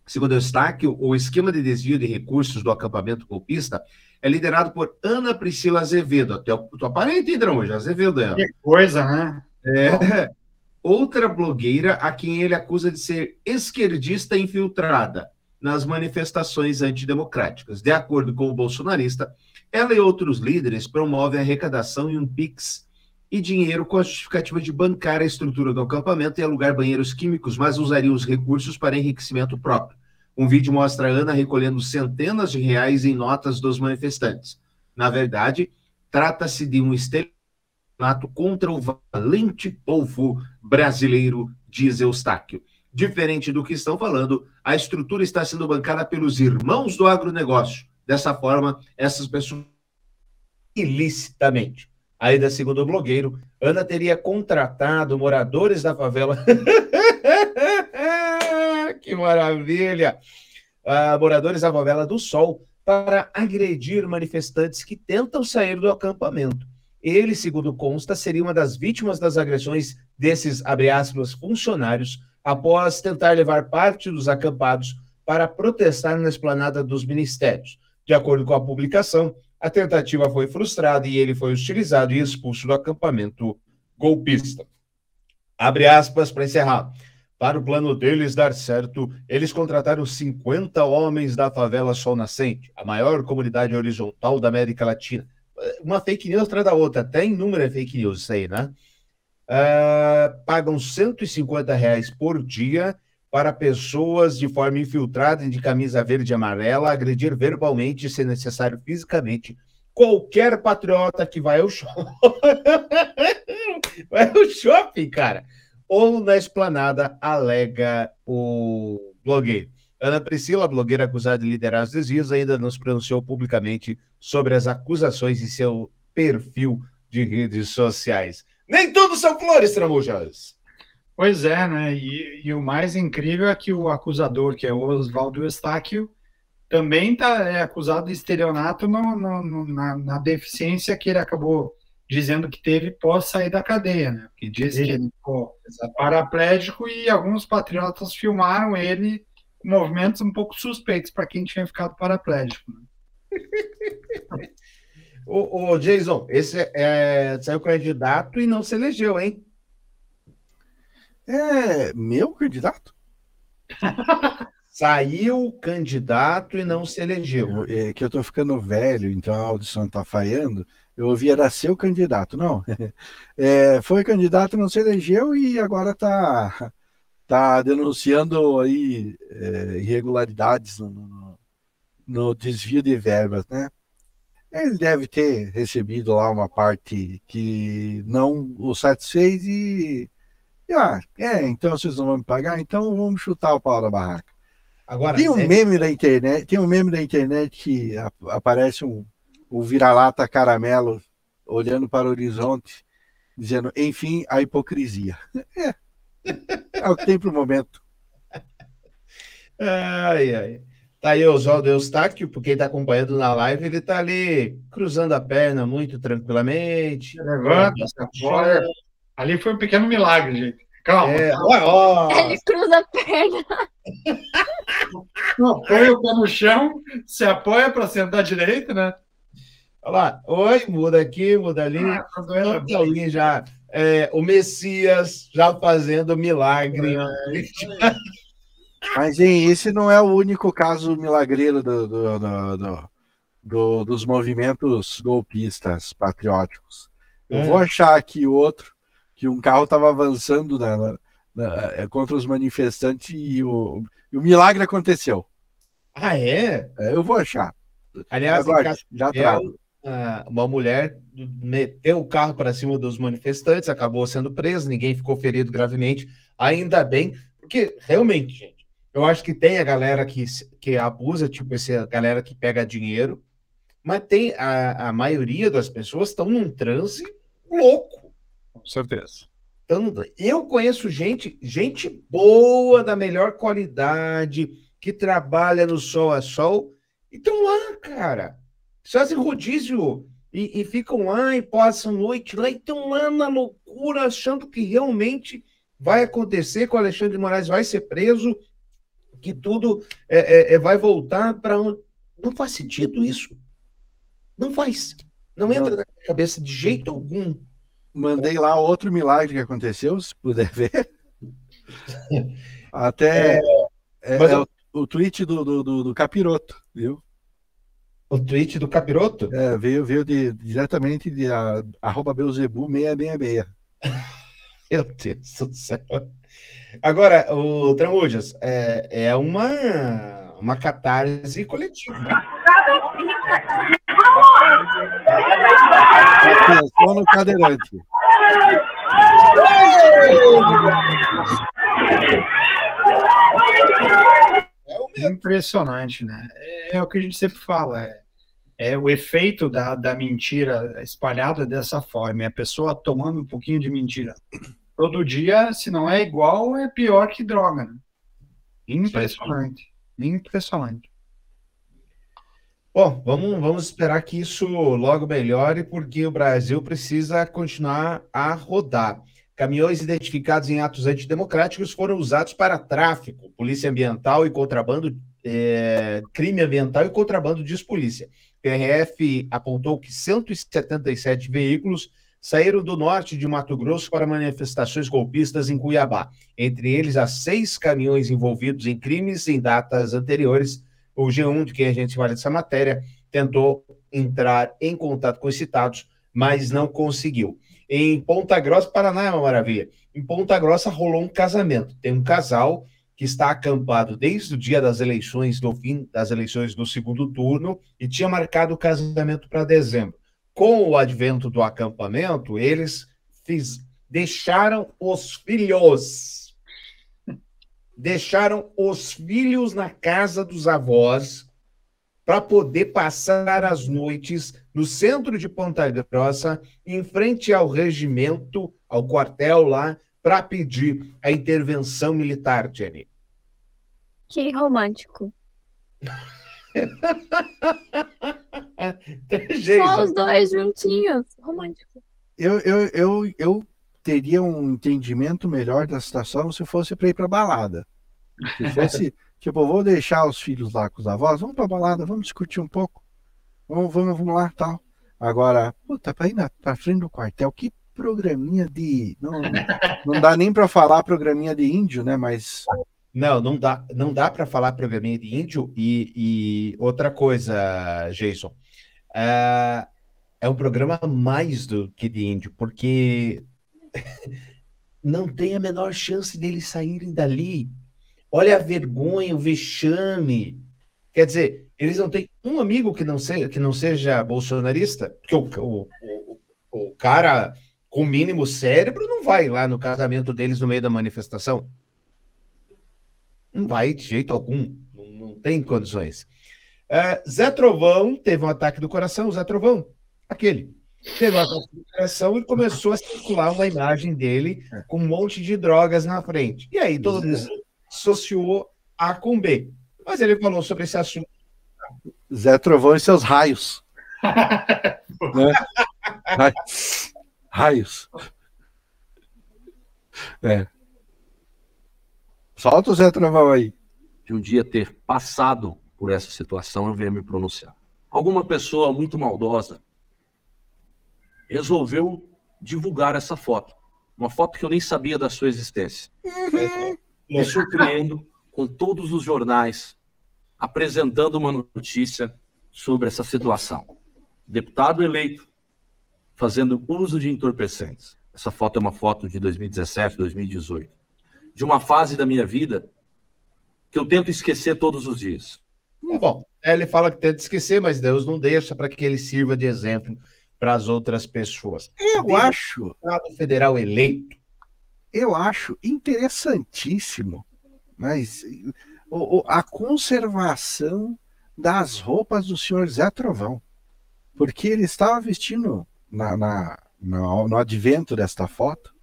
Segundo o destaque, o esquema de desvio de recursos do acampamento golpista é liderado por Ana Priscila Azevedo. Até o tua parente, Hidrão, hoje, Azevedo. É. Que coisa, né? É. Outra blogueira a quem ele acusa de ser esquerdista infiltrada nas manifestações antidemocráticas. De acordo com o bolsonarista, ela e outros líderes promovem a arrecadação em um PIX e dinheiro com a justificativa de bancar a estrutura do acampamento e alugar banheiros químicos, mas usariam os recursos para enriquecimento próprio. Um vídeo mostra a Ana recolhendo centenas de reais em notas dos manifestantes. Na verdade, trata-se de um estelionato contra o valente povo brasileiro, diz Eustáquio. Diferente do que estão falando, a estrutura está sendo bancada pelos irmãos do agronegócio. Dessa forma, essas pessoas ilicitamente. Ainda segundo o blogueiro, Ana teria contratado moradores da favela. maravilha! Uh, moradores da favela do Sol para agredir manifestantes que tentam sair do acampamento. Ele, segundo consta, seria uma das vítimas das agressões desses, abre aspas, funcionários, após tentar levar parte dos acampados para protestar na esplanada dos ministérios. De acordo com a publicação, a tentativa foi frustrada e ele foi hostilizado e expulso do acampamento golpista. Abre aspas para encerrar. Para o plano deles dar certo, eles contrataram 50 homens da favela Sol Nascente, a maior comunidade horizontal da América Latina. Uma fake news atrás da outra, até em número é fake news isso aí, né? Uh, pagam 150 reais por dia para pessoas de forma infiltrada de camisa verde e amarela agredir verbalmente, se necessário fisicamente, qualquer patriota que vai ao shopping. vai ao shopping, cara. Ou na esplanada, alega o blogueiro. Ana Priscila, blogueira acusada de liderar os desvios, ainda não se pronunciou publicamente sobre as acusações em seu perfil de redes sociais. Nem tudo são flores, Tramujas! Pois é, né? E, e, o mais incrível é que o acusador, que é o Oswaldo Eustáquio, também tá, é acusado de estelionato no, no, no, na, na, deficiência que ele acabou dizendo que teve pós sair da cadeia, né? Que diz que ele ficou paraplégico e alguns patriotas filmaram ele com movimentos um pouco suspeitos para quem tinha ficado paraplégico. Né? o, o, Jason, esse é, saiu candidato e não se elegeu, hein? É meu candidato? Saiu candidato e não se elegeu. É que eu tô ficando velho, então a audição tá falhando. Eu ouvi era seu candidato. Não. É, foi candidato, não se elegeu e agora tá, tá denunciando aí é, irregularidades no, no, no desvio de verbas, né? Ele deve ter recebido lá uma parte que não o satisfez e ah, é, então vocês não vão me pagar, então vamos chutar o pau da barraca. Agora, tem um é... meme da internet, tem um meme da internet que aparece um, um vira-lata caramelo olhando para o horizonte, dizendo, enfim, a hipocrisia. É, é o que tem para o momento. Ai, ai. Tá aí o Oswaldo Eustáquio, porque está acompanhando na live, ele está ali cruzando a perna muito tranquilamente. Levanta, apoia, Ali foi um pequeno milagre, gente. Calma. É, ó, ó. Ele cruza a perna. põe o pé no chão, se apoia para sentar direito, né? Olha lá. Oi, muda aqui, muda ali. Ah, ali já. É, o Messias já fazendo milagre. É, Mas, hein, esse não é o único caso milagreiro do, do, do, do dos movimentos golpistas patrióticos. Eu é. vou achar aqui outro que um carro estava avançando na, na, na, é, contra os manifestantes e o, e o milagre aconteceu. Ah, é? é eu vou achar. Aliás, já trago. Uma mulher meteu o carro para cima dos manifestantes, acabou sendo presa, ninguém ficou ferido gravemente. Ainda bem, porque realmente, gente, eu acho que tem a galera que, que abusa, tipo, essa galera que pega dinheiro, mas tem a, a maioria das pessoas estão num transe louco certeza. Então, eu conheço gente, gente boa, da melhor qualidade, que trabalha no sol a sol, e estão lá, cara. Fazem rodízio e, e, ficam lá e passam noite lá e estão lá na loucura, achando que realmente vai acontecer, que o Alexandre de Moraes vai ser preso, que tudo é, é, é vai voltar para. Não faz sentido isso. Não faz. Não entra Não. na cabeça de jeito algum. Mandei lá outro milagre que aconteceu, se puder ver. Até é, é, é o, o, tweet do, do, do, do, Capiroto, viu? O tweet do Capiroto? É, veio, veio de, diretamente de a, arroba Beuzebu 666. Meu Deus do céu. Agora, o Tramujas, é, é uma, uma catarse coletiva. Atenção no cadeirante. Impressionante, né? É, é, o que a gente sempre fala. É, é o efeito da, da mentira espalhada dessa forma. É a pessoa tomando um pouquinho de mentira todo dia, se não é igual, é pior que droga. Né? Impressionante. Impressionante. Bom, vamos, vamos esperar que isso logo melhore, porque o Brasil precisa continuar a rodar. Caminhões identificados em atos antidemocráticos foram usados para tráfico, polícia ambiental e contrabando, é, crime ambiental e contrabando, diz polícia. PRF apontou que 177 veículos saíram do norte de Mato Grosso para manifestações golpistas em Cuiabá. Entre eles, há seis caminhões envolvidos em crimes em datas anteriores o G1, de quem a gente fala dessa matéria, tentou entrar em contato com os citados, mas não conseguiu. Em Ponta Grossa, Paraná é uma maravilha. Em Ponta Grossa rolou um casamento. Tem um casal que está acampado desde o dia das eleições, do fim das eleições do segundo turno, e tinha marcado o casamento para dezembro. Com o advento do acampamento, eles fiz, deixaram os filhos. Deixaram os filhos na casa dos avós para poder passar as noites no centro de Ponta Grossa, em frente ao regimento, ao quartel lá, para pedir a intervenção militar, Jenny. Que romântico. Só os dois juntinhos. Romântico. Eu, eu, eu, eu teria um entendimento melhor da situação se fosse para ir para balada. Se fosse, tipo, vou deixar os filhos lá com os avós, vamos para balada, vamos discutir um pouco. Vamos, vamos, vamos lá, tal. Agora, puta, para ir na, pra frente do quartel, que programinha de. Não, não dá nem para falar programinha de índio, né? Mas não, não dá, não dá para falar programinha de índio. E, e outra coisa, Jason, é, é um programa mais do que de índio, porque não tem a menor chance deles saírem dali. Olha a vergonha, o vexame. Quer dizer, eles não têm um amigo que não seja, que não seja bolsonarista, porque o, o, o, o cara com mínimo cérebro não vai lá no casamento deles no meio da manifestação. Não vai de jeito algum, não, não tem condições. É, Zé Trovão teve um ataque do coração, Zé Trovão, aquele. Teve um ataque do coração e começou a circular uma imagem dele com um monte de drogas na frente. E aí todo mundo associou A com B. Mas ele falou sobre esse assunto. Zé Trovão e seus raios. né? Raios. É. Solta o Zé Trovão aí. De um dia ter passado por essa situação, eu venho me pronunciar. Alguma pessoa muito maldosa resolveu divulgar essa foto. Uma foto que eu nem sabia da sua existência. Uhum. Me surpreendo com todos os jornais apresentando uma notícia sobre essa situação. Deputado eleito fazendo uso de entorpecentes. Essa foto é uma foto de 2017, 2018 de uma fase da minha vida que eu tento esquecer todos os dias. Bom, ele fala que tenta esquecer, mas Deus não deixa para que ele sirva de exemplo para as outras pessoas. Eu Deus acho. Estado federal eleito. Eu acho interessantíssimo, mas a conservação das roupas do senhor Zé Trovão. Porque ele estava vestindo na, na, no, no advento desta foto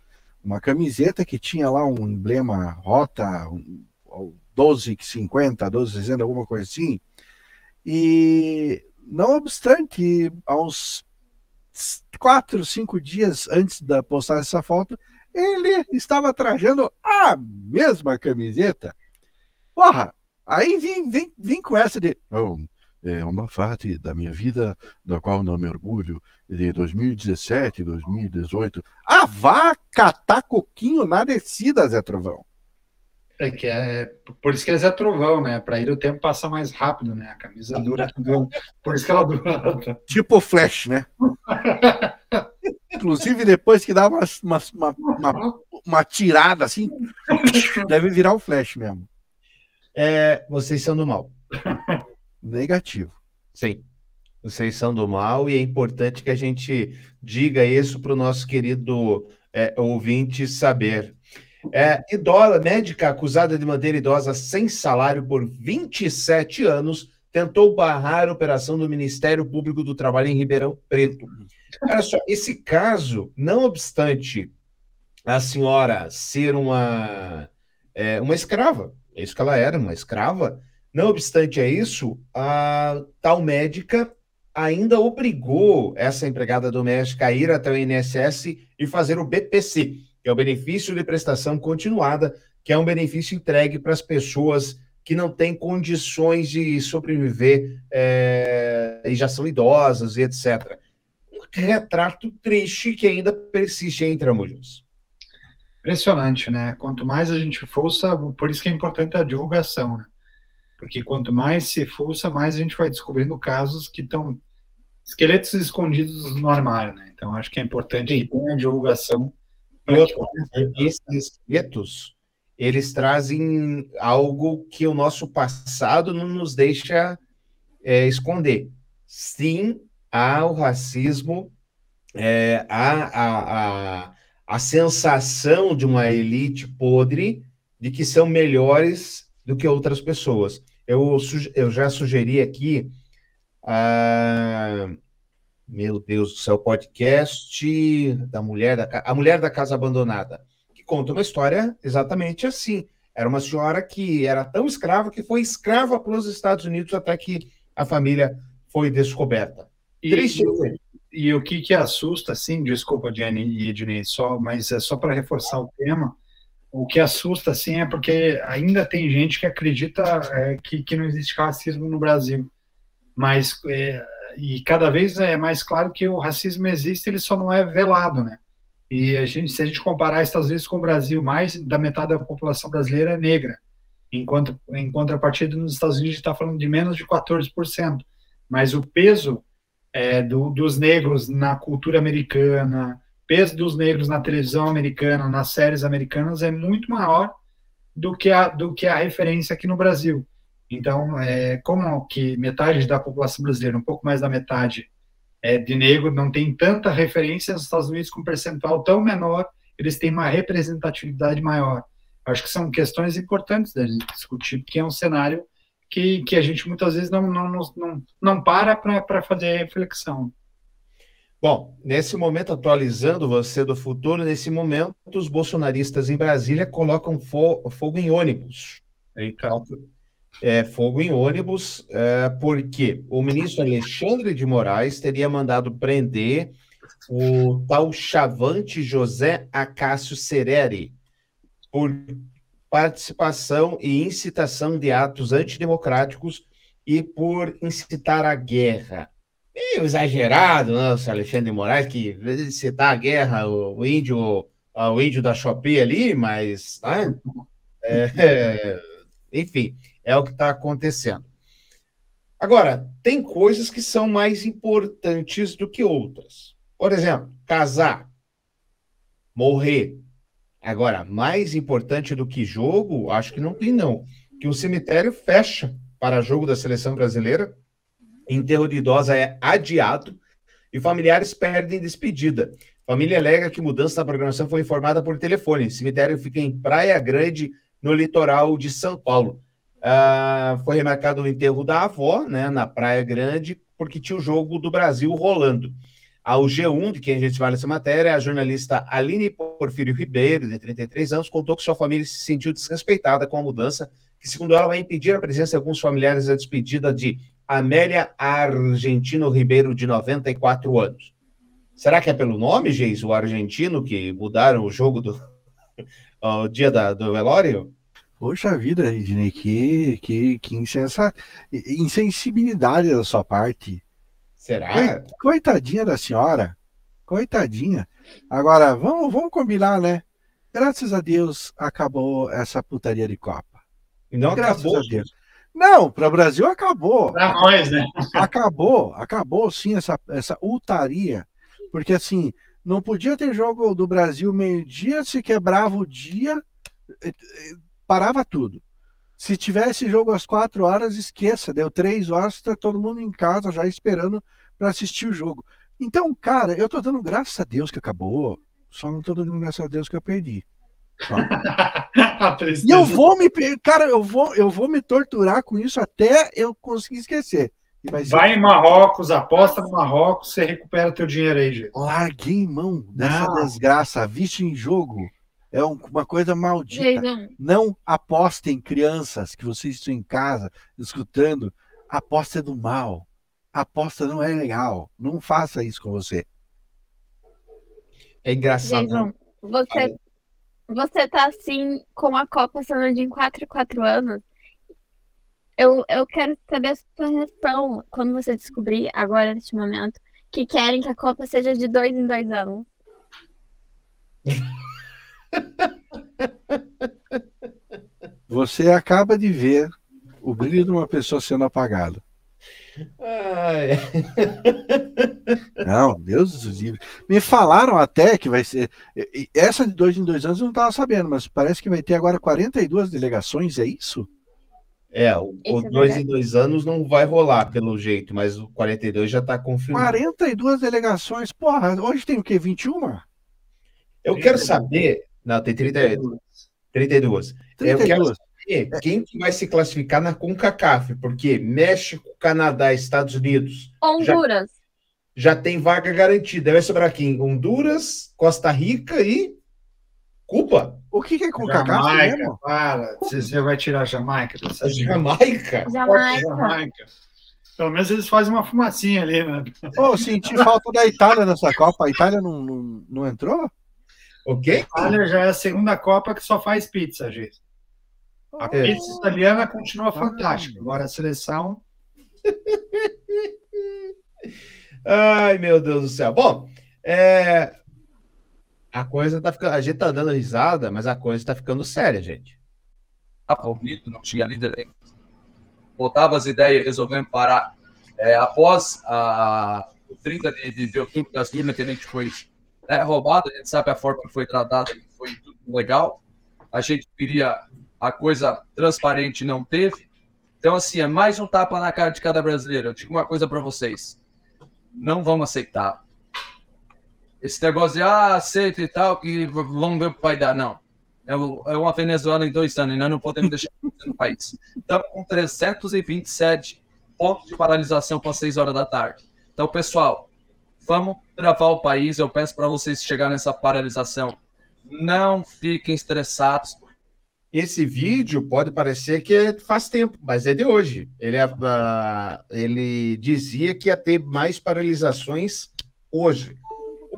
uma camiseta que tinha lá um emblema rota um, 1250, 1260, alguma coisa assim. E não obstante, aos quatro, cinco dias antes da postar essa foto, ele estava trajando a mesma camiseta. Porra, aí vem, vem, vem com essa de. Oh, é uma fase da minha vida da qual não me orgulho, de 2017, 2018. Ah, vá catar coquinho na descida, Zé Trovão. É que é por isso que é Zé Trovão, né? Para ir o tempo passa mais rápido, né? A camisa dura, por isso que ela dura. Tipo Flash, né? Inclusive depois que dá uma, uma, uma, uma, tirada assim, deve virar o Flash mesmo. É, vocês são do mal. Negativo. Sim. Vocês são do mal e é importante que a gente diga isso para o nosso querido é, ouvinte saber. É, idosa, médica acusada de manter idosa sem salário por 27 anos tentou barrar a operação do Ministério Público do Trabalho em Ribeirão Preto. Olha só, esse caso, não obstante a senhora ser uma, é, uma escrava, é isso que ela era, uma escrava, não obstante a isso, a tal médica ainda obrigou essa empregada doméstica a ir até o INSS e fazer o BPC, que é o benefício de prestação continuada, que é um benefício entregue para as pessoas que não têm condições de sobreviver é, e já são idosas e etc. Um retrato triste que ainda persiste em Tramujas. Impressionante, né? Quanto mais a gente força, por isso que é importante a divulgação, né? Porque quanto mais se fuça, mais a gente vai descobrindo casos que estão esqueletos escondidos no armário, né? Então acho que é importante que tenha a divulgação. Esses esqueletos, eles trazem algo que o nosso passado não nos deixa é, esconder. Sim, há o racismo, é, há a, a, a sensação de uma elite podre de que são melhores do que outras pessoas. Eu, eu já sugeri aqui, uh, meu Deus do céu, podcast da mulher da, a mulher da casa abandonada, que conta uma história exatamente assim. Era uma senhora que era tão escrava que foi escrava pelos Estados Unidos até que a família foi descoberta. E, Triste. E, e o que, que assusta, assim, desculpa, Jenny e Ednei, só, mas é só para reforçar o tema, o que assusta, assim, é porque ainda tem gente que acredita é, que, que não existe racismo no Brasil. Mas, é, e cada vez é mais claro que o racismo existe, ele só não é velado, né? E a gente, se a gente comparar Estados Unidos com o Brasil, mais da metade da população brasileira é negra, enquanto em contrapartida nos Estados Unidos está falando de menos de 14%. Mas o peso é, do, dos negros na cultura americana, peso dos negros na televisão americana, nas séries americanas é muito maior do que a, do que a referência aqui no Brasil. Então, é, como que metade da população brasileira, um pouco mais da metade, é, de negro, não tem tanta referência nos Estados Unidos com um percentual tão menor, eles têm uma representatividade maior. Acho que são questões importantes da gente discutir, porque é um cenário que, que a gente muitas vezes não, não, não, não para para fazer reflexão. Bom, nesse momento, atualizando você do futuro, nesse momento, os bolsonaristas em Brasília colocam fo fogo em ônibus. Eita é, fogo em ônibus, é, porque o ministro Alexandre de Moraes teria mandado prender o tal Chavante José Acácio Sereri por participação e incitação de atos antidemocráticos e por incitar a guerra. Meio exagerado, nosso né, Alexandre de Moraes, que citar a guerra, o, o índio, o índio da Shopee ali, mas. Né? É, enfim é o que está acontecendo. Agora, tem coisas que são mais importantes do que outras. Por exemplo, casar, morrer. Agora, mais importante do que jogo, acho que não tem, não. Que o cemitério fecha para jogo da seleção brasileira, enterro de idosa é adiado e familiares perdem despedida. Família alega que mudança na programação foi informada por telefone. cemitério fica em Praia Grande, no litoral de São Paulo. Uh, foi remarcado o enterro da avó, né, na Praia Grande, porque tinha o jogo do Brasil rolando. Ao G1, de quem a gente vai nessa matéria, a jornalista Aline Porfírio Ribeiro, de 33 anos, contou que sua família se sentiu desrespeitada com a mudança, que, segundo ela, vai impedir a presença de alguns familiares da despedida de Amélia Argentino Ribeiro, de 94 anos. Será que é pelo nome, Geis, o argentino, que mudaram o jogo do o dia da, do velório? Poxa vida, Ednei, que, que, que insensa, insensibilidade da sua parte. Será? Coitadinha da senhora. Coitadinha. Agora, vamos, vamos combinar, né? Graças a Deus acabou essa putaria de Copa. Não Graças acabou. A Deus. Não, para o Brasil acabou. Para nós, né? Acabou, acabou sim essa, essa utaria. Porque assim, não podia ter jogo do Brasil meio-dia, se quebrava o dia, parava tudo. Se tivesse jogo às quatro horas, esqueça, deu três horas, está todo mundo em casa já esperando para assistir o jogo. Então, cara, eu tô dando graças a Deus que acabou, só não tô dando graças a Deus que eu perdi. e eu vou me, cara, eu vou, eu vou me torturar com isso até eu conseguir esquecer. Vai, vai em Marrocos, aposta no Marrocos, você recupera teu dinheiro aí, gente. Larguei mão dessa não. desgraça, visto em jogo é uma coisa maldita. Não apostem, crianças, que vocês estão em casa escutando. Aposta é do mal. Aposta não é legal. Não faça isso com você. É engraçado. Jason, você, você tá assim com a Copa sendo de 4 em 4 anos. Eu, eu quero saber a sua reação quando você descobrir, agora neste momento, que querem que a Copa seja de dois em dois anos. Você acaba de ver o brilho de uma pessoa sendo apagado. Ai. Não, Deus do livre. Me falaram até que vai ser. Essa de dois em dois anos eu não estava sabendo, mas parece que vai ter agora 42 delegações, é isso? É, o, o é dois em dois anos não vai rolar pelo jeito, mas o 42 já está confirmado. 42 delegações, porra, hoje tem o quê? 21? Eu quero saber. Não, tem 32. 32. 32. Eu quero saber quem que vai se classificar na CONCACAF, porque México, Canadá, Estados Unidos. Honduras. Já, já tem vaga garantida. Vai sobrar aqui Honduras, Costa Rica e. Cuba. O que, que é CONCACAF Jamaica, mesmo? Para, você vai tirar Jamaica. Jamaica? Jamaica. Jamaica. Pelo menos eles fazem uma fumacinha ali, né? Oh, senti falta da Itália nessa Copa. A Itália não, não, não entrou? Ok. A Itália já é a segunda Copa que só faz pizza, gente. A é. pizza italiana continua fantástica. Agora a seleção. Ai, meu Deus do céu. Bom, é... a coisa tá ficando. A gente tá dando risada, mas a coisa tá ficando séria, gente. Tá bonito, não tinha líder botava as ideias resolvendo parar. É, após a, o 30 de, de Bioquímica das Minas, que a gente foi né, roubado, a gente sabe a forma que foi tratada, foi tudo legal. A gente queria a coisa transparente, não teve. Então, assim, é mais um tapa na cara de cada brasileiro. Eu digo uma coisa para vocês: não vamos aceitar. Esse negócio de ah, aceita e tal, que vamos ver o que vai dar. Não. É, é uma Venezuela em dois anos, nós não podemos deixar no país. Estamos com 327 pontos de paralisação para 6 horas da tarde. Então, pessoal, vamos travar o país. Eu peço para vocês chegar nessa paralisação. Não fiquem estressados. Esse vídeo pode parecer que é, faz tempo, mas é de hoje. Ele, é, uh, ele dizia que ia ter mais paralisações hoje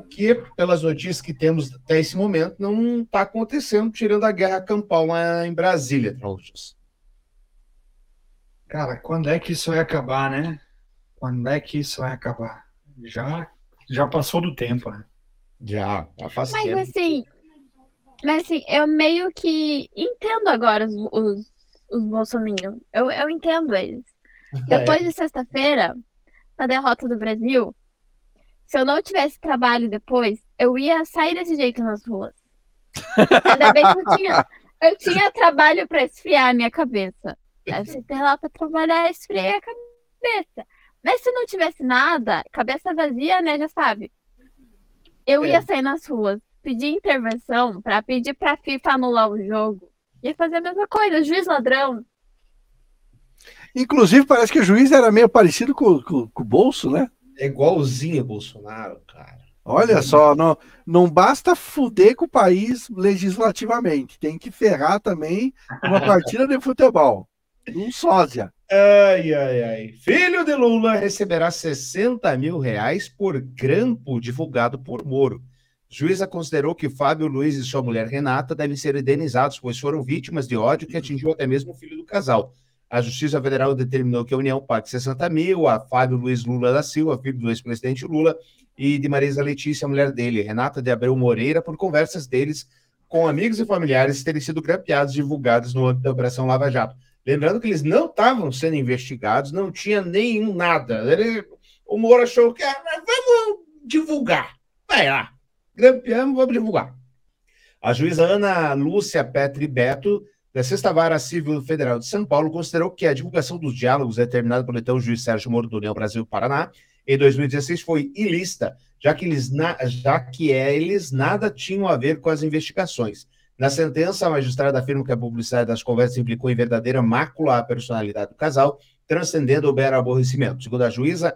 que, pelas notícias que temos até esse momento, não está acontecendo, tirando a guerra campal lá em Brasília, Traujos. Cara, quando é que isso vai acabar, né? Quando é que isso vai acabar? Já, já passou do tempo, né? Já, já faz mas, tempo. Assim, mas assim, eu meio que entendo agora os, os, os bolsominions. Eu, eu entendo eles. Depois é. de sexta-feira, a derrota do Brasil, se eu não tivesse trabalho depois, eu ia sair desse jeito nas ruas. Ainda bem que eu tinha, eu tinha trabalho para esfriar a minha cabeça. Aí você tem lá para trabalhar, esfriar a cabeça. Mas se não tivesse nada, cabeça vazia, né, já sabe. Eu ia é. sair nas ruas, pedir intervenção para pedir para FIFA anular o jogo. Ia fazer a mesma coisa, juiz ladrão. Inclusive, parece que o juiz era meio parecido com, com, com o bolso, né? É igualzinho Bolsonaro, cara. Olha só, não, não basta fuder com o país legislativamente, tem que ferrar também uma partida de futebol. Um sósia. Ai, ai, ai. Filho de Lula receberá 60 mil reais por grampo divulgado por Moro. Juíza considerou que Fábio Luiz e sua mulher Renata devem ser indenizados, pois foram vítimas de ódio que atingiu até mesmo o filho do casal. A Justiça Federal determinou que a União pague 60 mil a Fábio Luiz Lula da Silva, filho do ex-presidente Lula, e de Marisa Letícia, mulher dele, Renata de Abreu Moreira, por conversas deles com amigos e familiares terem sido grampeados divulgados no âmbito da Operação Lava Jato. Lembrando que eles não estavam sendo investigados, não tinha nenhum nada. Ele, o Moro achou que ah, vamos divulgar. Vai lá, grampeamos, vamos divulgar. A juíza Ana Lúcia Petri Beto da Sexta Vara Civil Federal de São Paulo considerou que a divulgação dos diálogos determinada pelo então juiz Sérgio Moro do União Brasil Paraná em 2016 foi ilícita, já que eles, já que eles nada tinham a ver com as investigações. Na sentença, a magistrada afirma que a publicidade das conversas implicou em verdadeira mácula à personalidade do casal, transcendendo o mero aborrecimento. Segundo a juíza,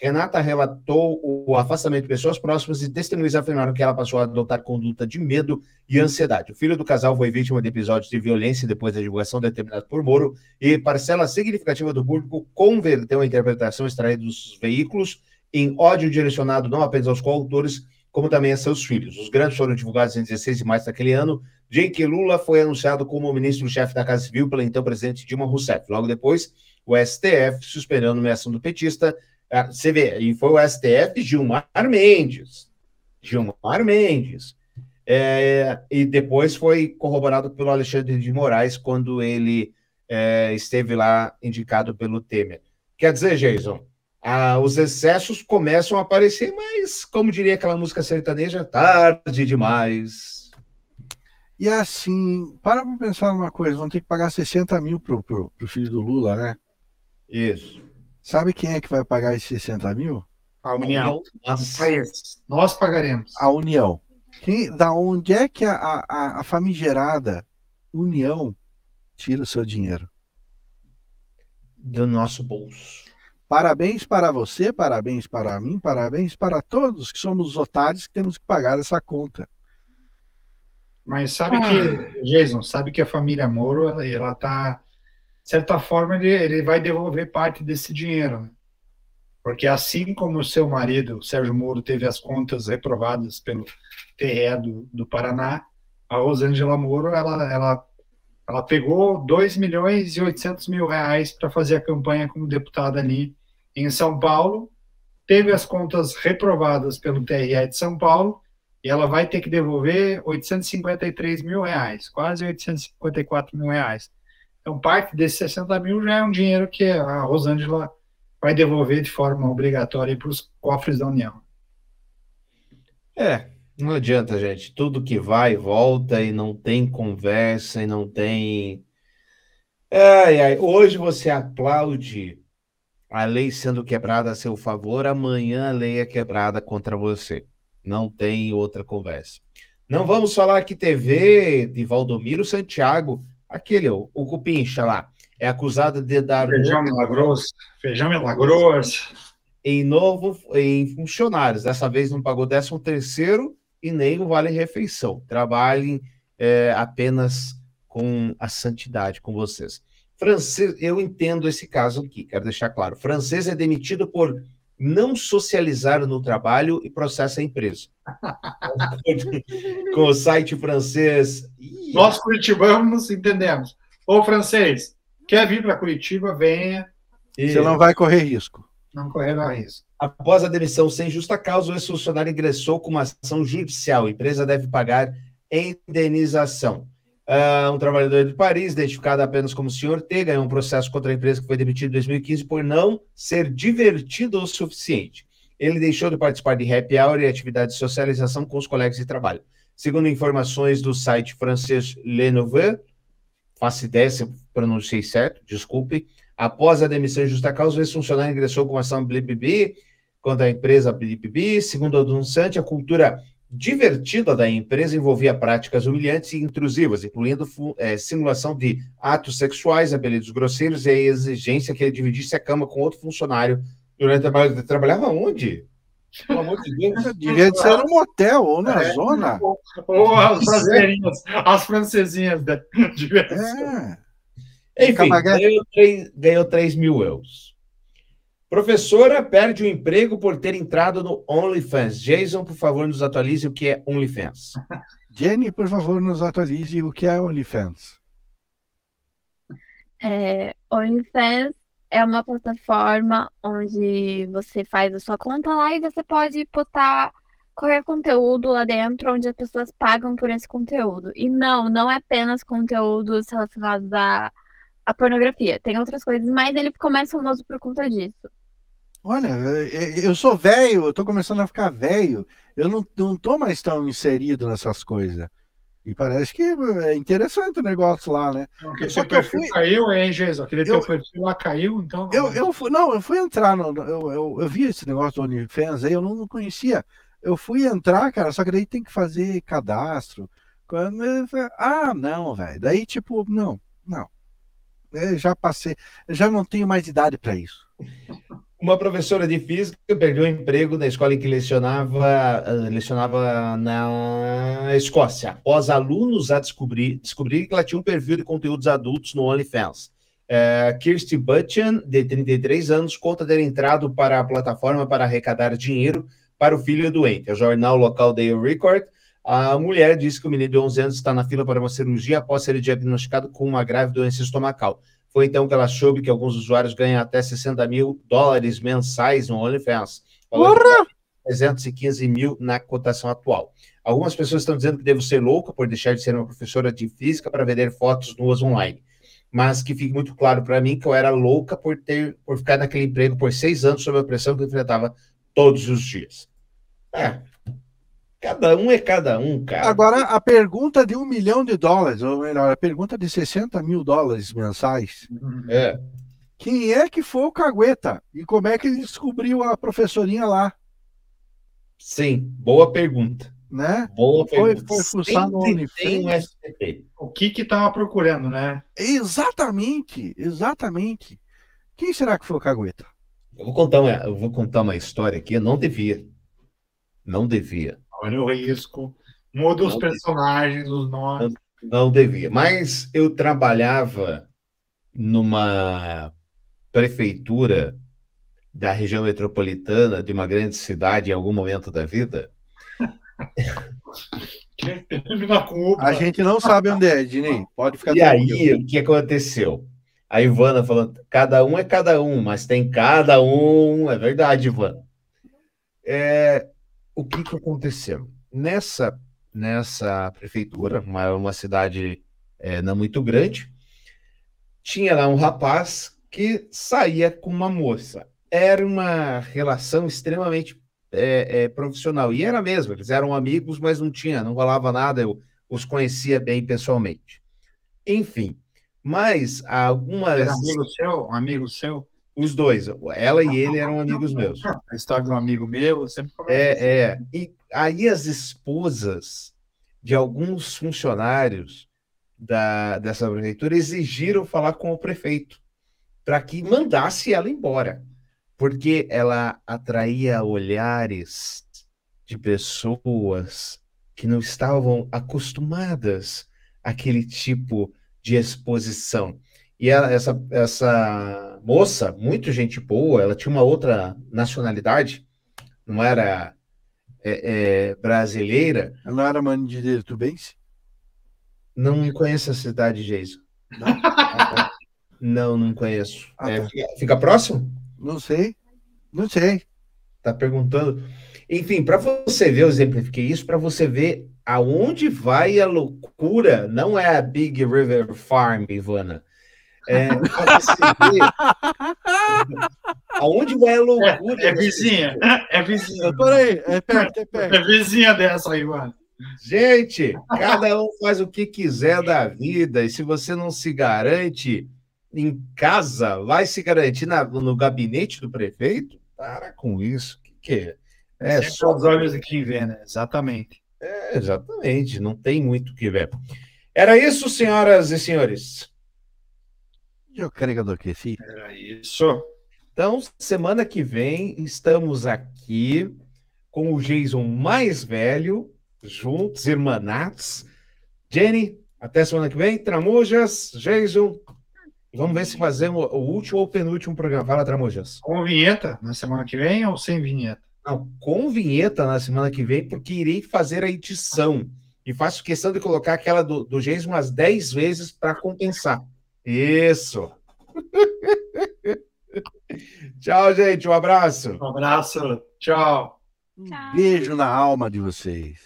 Renata relatou o afastamento de pessoas próximas e testemunhas afirmaram que ela passou a adotar conduta de medo e ansiedade. O filho do casal foi vítima de episódios de violência depois da divulgação determinada por Moro e parcela significativa do público converteu a interpretação extraída dos veículos em ódio direcionado não apenas aos coautores, como também a seus filhos. Os grandes foram divulgados em 16 de março daquele ano, que Lula foi anunciado como ministro-chefe da Casa Civil pela então presidente Dilma Rousseff. Logo depois, o STF suspendeu a nomeação do petista é, você vê, e foi o STF Gilmar Mendes. Gilmar Mendes. É, e depois foi corroborado pelo Alexandre de Moraes quando ele é, esteve lá indicado pelo Temer. Quer dizer, Jason, os excessos começam a aparecer, mas, como diria aquela música sertaneja, tarde demais. E assim, para pra pensar numa coisa, vão ter que pagar 60 mil pro, pro, pro filho do Lula, né? Isso. Sabe quem é que vai pagar esses 60 mil? A União. Nossa. Nós pagaremos. A União. Quem, da onde é que a, a, a famigerada União tira o seu dinheiro? Do nosso bolso. Parabéns para você, parabéns para mim, parabéns para todos que somos otários que temos que pagar essa conta. Mas sabe ah. que, Jason, sabe que a família Moro, ela, ela tá, de certa forma, ele, ele vai devolver parte desse dinheiro. Né? Porque assim como o seu marido, Sérgio Moro, teve as contas reprovadas pelo TRE do, do Paraná, a Rosângela Moro, ela, ela, ela pegou 2 milhões e 800 mil reais para fazer a campanha como deputada ali em São Paulo, teve as contas reprovadas pelo TRE de São Paulo, e ela vai ter que devolver 853 mil reais, quase 854 mil reais. Então, parte desses 60 mil já é um dinheiro que a Rosângela vai devolver de forma obrigatória para os cofres da União. É, não adianta, gente. Tudo que vai, volta e não tem conversa e não tem. Ai, ai. Hoje você aplaude a lei sendo quebrada a seu favor, amanhã a lei é quebrada contra você. Não tem outra conversa. Não vamos falar que TV de Valdomiro Santiago, aquele, o, o Cupincha lá, é acusado de dar. Feijão milagroso. Feijão milagroso. Em novo, em funcionários. Dessa vez não pagou 13 terceiro e nem o Vale Refeição. Trabalhem é, apenas com a santidade com vocês. Francês, eu entendo esse caso aqui, quero deixar claro. Francês é demitido por não socializar no trabalho e processa a empresa. com o site francês. Nós curitibanos entendemos. Ô, francês, quer vir para Curitiba, venha. E... Você não vai correr risco. Não correrá risco. Após a demissão sem justa causa, o ex-funcionário ingressou com uma ação judicial. A empresa deve pagar indenização. Uh, um trabalhador de Paris, identificado apenas como senhor T, ganhou um processo contra a empresa que foi demitida em 2015 por não ser divertido o suficiente. Ele deixou de participar de happy hour e atividades de socialização com os colegas de trabalho. Segundo informações do site francês Le Nouveau, faço ideia se pronunciei certo, desculpe, após a demissão em justa causa, o ex-funcionário ingressou com ação BBB contra a empresa BBB. Segundo o denunciante, a cultura divertida da empresa envolvia práticas humilhantes e intrusivas, incluindo é, simulação de atos sexuais, apelidos grosseiros e a exigência que ele dividisse a cama com outro funcionário durante a trabalho. Trabalhava onde? Pelo amor de Deus. Devia ser um motel ou na é, zona. Ou, ou as francesinhas, as francesinhas da diversão. É. Enfim, ganhou 3, ganhou 3 mil euros. Professora perde o emprego por ter entrado no OnlyFans. Jason, por favor, nos atualize o que é OnlyFans. Jenny, por favor, nos atualize o que é OnlyFans. É, OnlyFans é uma plataforma onde você faz a sua conta lá e você pode botar qualquer conteúdo lá dentro onde as pessoas pagam por esse conteúdo. E não, não é apenas conteúdos relacionados à, à pornografia. Tem outras coisas, mas ele ficou mais famoso por conta disso. Olha, eu sou velho, eu tô começando a ficar velho. Eu não, não tô mais tão inserido nessas coisas. E parece que é interessante o negócio lá, né? Porque Só que eu fui... caiu, hein, Jesus? Aquele eu... teu perfil lá caiu, então. Eu, eu fui, não, eu fui entrar no. Eu, eu, eu vi esse negócio do OnlyFans aí, eu não, conhecia. Eu fui entrar, cara, só que daí tem que fazer cadastro. Quando ah, não, velho. Daí, tipo, não, não. Eu já passei, eu já não tenho mais idade para isso. Uma professora de física perdeu o emprego na escola em que lecionava, uh, lecionava na Escócia, após alunos a descobrir, descobrir que ela tinha um perfil de conteúdos adultos no OnlyFans. Uh, Kirsty Butchan, de 33 anos, conta ter entrado para a plataforma para arrecadar dinheiro para o filho doente. O jornal local Daily Record, a mulher disse que o menino de 11 anos está na fila para uma cirurgia após ser diagnosticado com uma grave doença estomacal. Foi então que ela soube que alguns usuários ganham até 60 mil dólares mensais no OnlyFans. Porra! 315 mil na cotação atual. Algumas pessoas estão dizendo que devo ser louca por deixar de ser uma professora de física para vender fotos nuas online. Mas que fique muito claro para mim que eu era louca por ter por ficar naquele emprego por seis anos sob a pressão que eu enfrentava todos os dias. É, Cada um é cada um, cara. Agora, a pergunta de um milhão de dólares, ou melhor, a pergunta de 60 mil dólares mensais. É. Quem é que foi o cagueta? E como é que ele descobriu a professorinha lá? Sim, boa pergunta. né? Boa Foi, pergunta. foi fuçar no OnlyFans. O que que tava procurando, né? Exatamente, exatamente. Quem será que foi o Cagueta? Eu vou contar uma, eu vou contar uma história aqui. Eu não devia. Não devia. Olha o risco. Muda os Não, personagens, os nomes. Não devia. Mas eu trabalhava numa prefeitura da região metropolitana de uma grande cidade em algum momento da vida. A gente não sabe onde é, Dinei. Pode ficar E tranquilo. aí, o que aconteceu? A Ivana falou: cada um é cada um, mas tem cada um. É verdade, Ivana. É, o que que aconteceu? Nessa, nessa prefeitura, uma, uma cidade é, não muito grande, tinha lá um rapaz que saía com uma moça. Era uma relação extremamente é, é, profissional. E era mesmo, eles eram amigos, mas não tinha, não rolava nada, eu os conhecia bem pessoalmente. Enfim, mas algumas. Era amigo seu? Um amigo seu? Os dois, ela e ele eram amigos meus. A história de um amigo meu, eu sempre converso assim. É, é. E aí as esposas de alguns funcionários da, dessa prefeitura exigiram falar com o prefeito para que mandasse ela embora, porque ela atraía olhares de pessoas que não estavam acostumadas àquele tipo de exposição. E ela, essa, essa moça, muito gente boa, ela tinha uma outra nacionalidade, não era é, é, brasileira. Ela não era mãe de Tubense? Não conheço a cidade, Jason. Não, não conheço. Ah, É, tá. fica, fica próximo? Não sei. Não sei. Tá perguntando. Enfim, para você ver, eu exemplifiquei isso, para você ver aonde vai a loucura. Não é a Big River Farm, Ivana. É, ver aonde vai a loucura. É vizinha, é vizinha. Peraí, é perto, é perto. É vizinha dessa aí, mano. Gente, cada um faz o que quiser da vida, e se você não se garante em casa, vai se garantir na- no gabinete do prefeito? Para com isso. O que, que é? É Sempre só os olhos quem vê, né? Exatamente. É, exatamente, não tem muito o que ver. Era isso, senhoras e senhores. E o carregador que sim. Era isso. Então, semana que vem, estamos aqui com o Jason mais velho, juntos, irmanatos. Jenny, até semana que vem. Tramujas, Jason. Vamos ver se fazemos o último ou penúltimo programa. Fala, Tramujas. Com vinheta na semana que vem ou sem vinheta? Não, com vinheta na semana que vem, porque irei fazer a edição. E faço questão de colocar aquela do, do Jason umas 10 vezes para compensar. Isso. Tchau, gente. Um abraço. Um abraço. Tchau. Beijo na alma de vocês.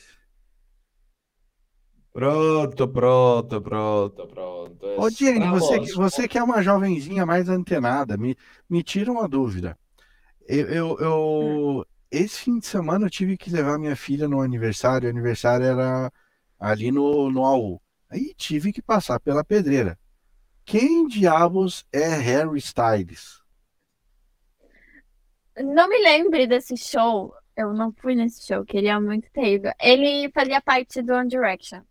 Pronto, pronto, pronto, pronto. Ô, Jenny, você, Vamos. você que é uma jovenzinha mais antenada, me, me tira uma dúvida. Eu, eu, eu- esse fim de semana eu tive que levar minha filha no aniversário, o aniversário era ali no, no AU. Aí tive que passar pela pedreira. Quem diabos é Harry Styles? Não me lembre desse show. Eu não fui nesse show, queria muito ter ido. Ele fazia parte do One Direction.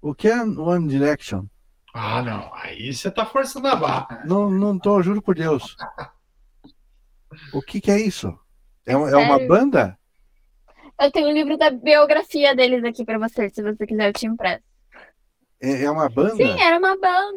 O que é One Direction? Ah, não. Aí você tá forçando a barra. Não, não tô, juro por Deus. O que que é isso? É, um- é uma banda? Eu tenho o livro da biografia deles aqui pra você, se você quiser, eu te empresto. É, é uma banda? Sim, era uma banda.